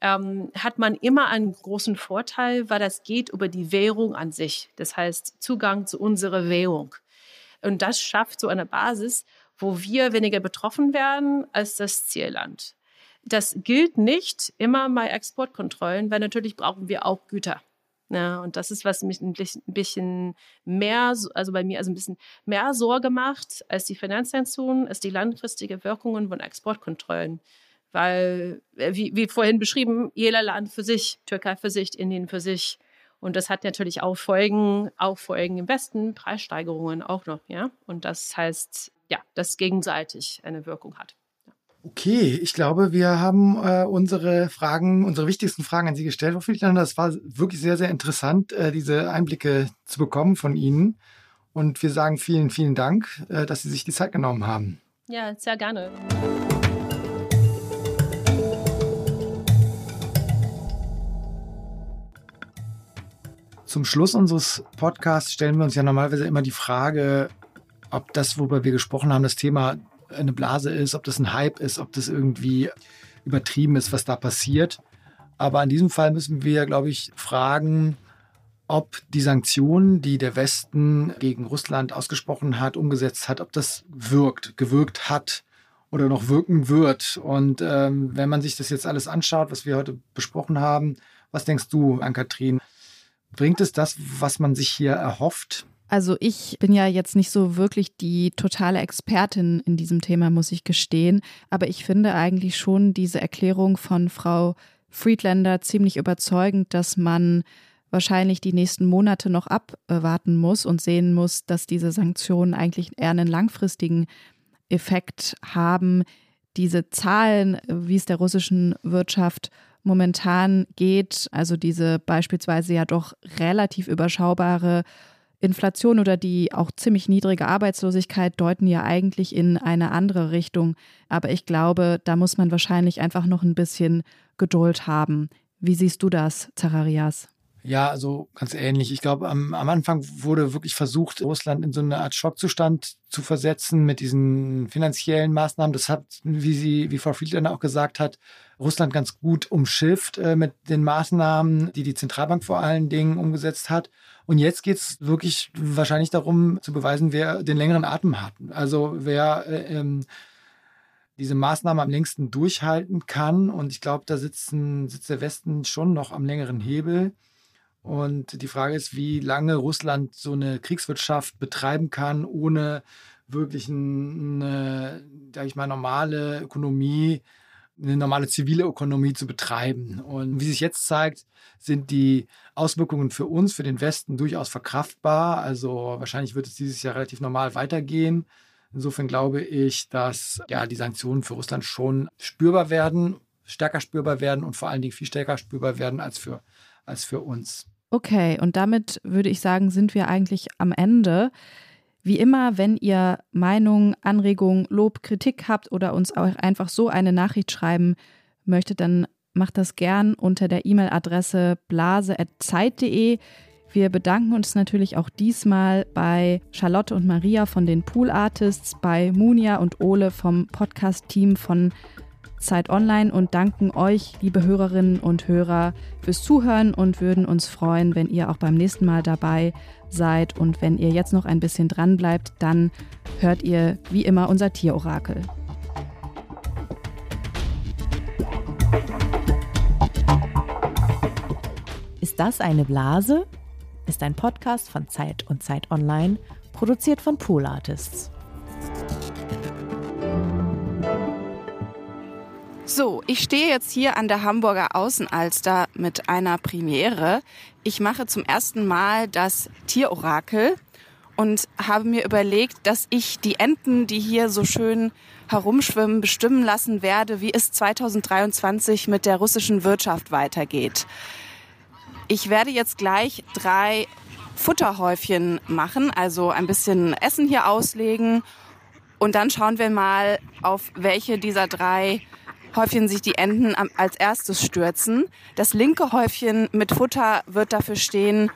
ähm, hat man immer einen großen Vorteil, weil das geht über die Währung an sich. Das heißt Zugang zu unserer Währung. Und das schafft so eine Basis, wo wir weniger betroffen werden als das Zielland. Das gilt nicht immer bei Exportkontrollen, weil natürlich brauchen wir auch Güter. Ja, und das ist, was mich ein bisschen mehr, also bei mir also ein bisschen mehr Sorge macht als die Finanzsanktionen, ist die langfristige Wirkungen von Exportkontrollen. Weil, äh, wie, wie vorhin beschrieben, jeder Land für sich, Türkei für sich, Indien für sich. Und das hat natürlich auch Folgen, auch Folgen im Westen, Preissteigerungen auch noch, ja. Und das heißt, ja, dass gegenseitig eine Wirkung hat. Okay, ich glaube, wir haben äh, unsere Fragen, unsere wichtigsten Fragen an Sie gestellt, Frau Friedlander. Das war wirklich sehr, sehr interessant, äh, diese Einblicke zu bekommen von Ihnen. Und wir sagen vielen, vielen Dank, äh, dass Sie sich die Zeit genommen haben. Ja, sehr gerne. Zum Schluss unseres Podcasts stellen wir uns ja normalerweise immer die Frage, ob das, worüber wir gesprochen haben, das Thema eine Blase ist, ob das ein Hype ist, ob das irgendwie übertrieben ist, was da passiert. Aber in diesem Fall müssen wir, glaube ich, fragen, ob die Sanktionen, die der Westen gegen Russland ausgesprochen hat, umgesetzt hat, ob das wirkt, gewirkt hat oder noch wirken wird. Und ähm, wenn man sich das jetzt alles anschaut, was wir heute besprochen haben, was denkst du, Ann-Kathrin? Bringt es das, was man sich hier erhofft? Also ich bin ja jetzt nicht so wirklich die totale Expertin in diesem Thema, muss ich gestehen. Aber ich finde eigentlich schon diese Erklärung von Frau Friedlander ziemlich überzeugend, dass man wahrscheinlich die nächsten Monate noch abwarten muss und sehen muss, dass diese Sanktionen eigentlich eher einen langfristigen Effekt haben. Diese Zahlen, wie es der russischen Wirtschaft momentan geht, also diese beispielsweise ja doch relativ überschaubare Inflation oder die auch ziemlich niedrige Arbeitslosigkeit deuten ja eigentlich in eine andere Richtung. Aber ich glaube, da muss man wahrscheinlich einfach noch ein bisschen Geduld haben. Wie siehst du das, Zacharias? Ja, also ganz ähnlich. Ich glaube, am, am Anfang wurde wirklich versucht, Russland in so eine Art Schockzustand zu versetzen mit diesen finanziellen Maßnahmen. Das hat, wie sie, wie Frau Friedländer auch gesagt hat, Russland ganz gut umschifft äh, mit den Maßnahmen, die die Zentralbank vor allen Dingen umgesetzt hat. Und jetzt geht es wirklich wahrscheinlich darum zu beweisen, wer den längeren Atem hat. Also wer äh, ähm, diese Maßnahmen am längsten durchhalten kann. Und ich glaube, da sitzen, sitzt der Westen schon noch am längeren Hebel. Und die Frage ist, wie lange Russland so eine Kriegswirtschaft betreiben kann, ohne wirklich eine, sag ich mal, normale Ökonomie, eine normale zivile Ökonomie zu betreiben. Und wie sich jetzt zeigt, sind die Auswirkungen für uns, für den Westen durchaus verkraftbar. Also wahrscheinlich wird es dieses Jahr relativ normal weitergehen. Insofern glaube ich, dass ja die Sanktionen für Russland schon spürbar werden, stärker spürbar werden und vor allen Dingen viel stärker spürbar werden als für, als für uns. Okay, und damit würde ich sagen, sind wir eigentlich am Ende. Wie immer, wenn ihr Meinung, Anregung, Lob, Kritik habt oder uns auch einfach so eine Nachricht schreiben möchtet, dann macht das gern unter der E-Mail-Adresse blase.zeit.de. Wir bedanken uns natürlich auch diesmal bei Charlotte und Maria von den Pool Artists, bei Munia und Ole vom Podcast-Team von Zeit Online und danken euch, liebe Hörerinnen und Hörer, fürs Zuhören und würden uns freuen, wenn ihr auch beim nächsten Mal dabei seid. Und wenn ihr jetzt noch ein bisschen dran bleibt, dann hört ihr wie immer unser Tierorakel. Ist das eine Blase? Ist ein Podcast von Zeit und Zeit Online, produziert von Pool Artists. So, ich stehe jetzt hier an der Hamburger Außenalster mit einer Premiere. Ich mache zum ersten Mal das Tierorakel und habe mir überlegt, dass ich die Enten, die hier so schön herumschwimmen, bestimmen lassen werde, wie es 2023 mit der russischen Wirtschaft weitergeht. Ich werde jetzt gleich drei Futterhäufchen machen, also ein bisschen Essen hier auslegen und dann schauen wir mal, auf welche dieser drei Häufchen sich die Enten als erstes stürzen. Das linke Häufchen mit Futter wird dafür stehen,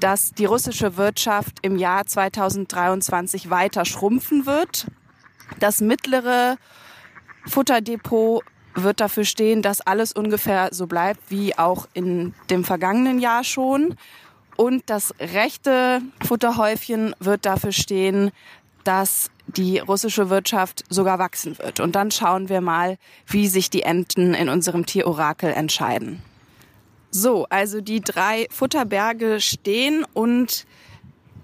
dass die russische Wirtschaft im Jahr 2023 weiter schrumpfen wird. Das mittlere Futterdepot wird dafür stehen, dass alles ungefähr so bleibt wie auch in dem vergangenen Jahr schon. Und das rechte Futterhäufchen wird dafür stehen, dass die russische Wirtschaft sogar wachsen wird. Und dann schauen wir mal, wie sich die Enten in unserem Tierorakel entscheiden. So, also die drei Futterberge stehen und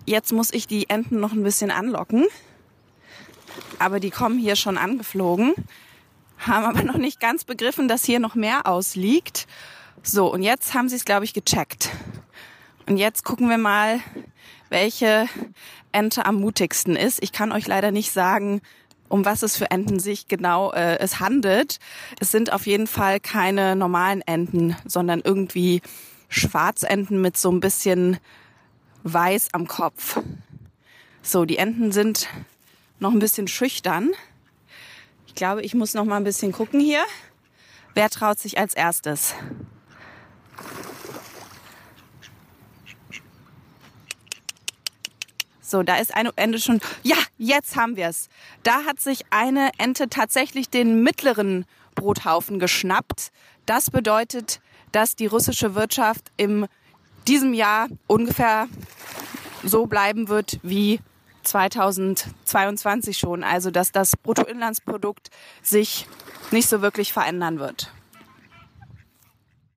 jetzt muss ich die Enten noch ein bisschen anlocken. Aber die kommen hier schon angeflogen, haben aber noch nicht ganz begriffen, dass hier noch mehr ausliegt. So, und jetzt haben sie es, glaube ich, gecheckt. Und jetzt gucken wir mal, welche Ente am mutigsten ist. Ich kann euch leider nicht sagen, um was es für Enten sich genau äh, es handelt. Es sind auf jeden Fall keine normalen Enten, sondern irgendwie Schwarzenten mit so ein bisschen weiß am Kopf. So, die Enten sind noch ein bisschen schüchtern. Ich glaube, ich muss noch mal ein bisschen gucken hier. Wer traut sich als erstes? So, da ist eine Ente schon. Ja, jetzt haben wir es. Da hat sich eine Ente tatsächlich den mittleren Brothaufen geschnappt. Das bedeutet, dass die russische Wirtschaft im diesem Jahr ungefähr so bleiben wird wie 2022 schon. Also dass das Bruttoinlandsprodukt sich nicht so wirklich verändern wird.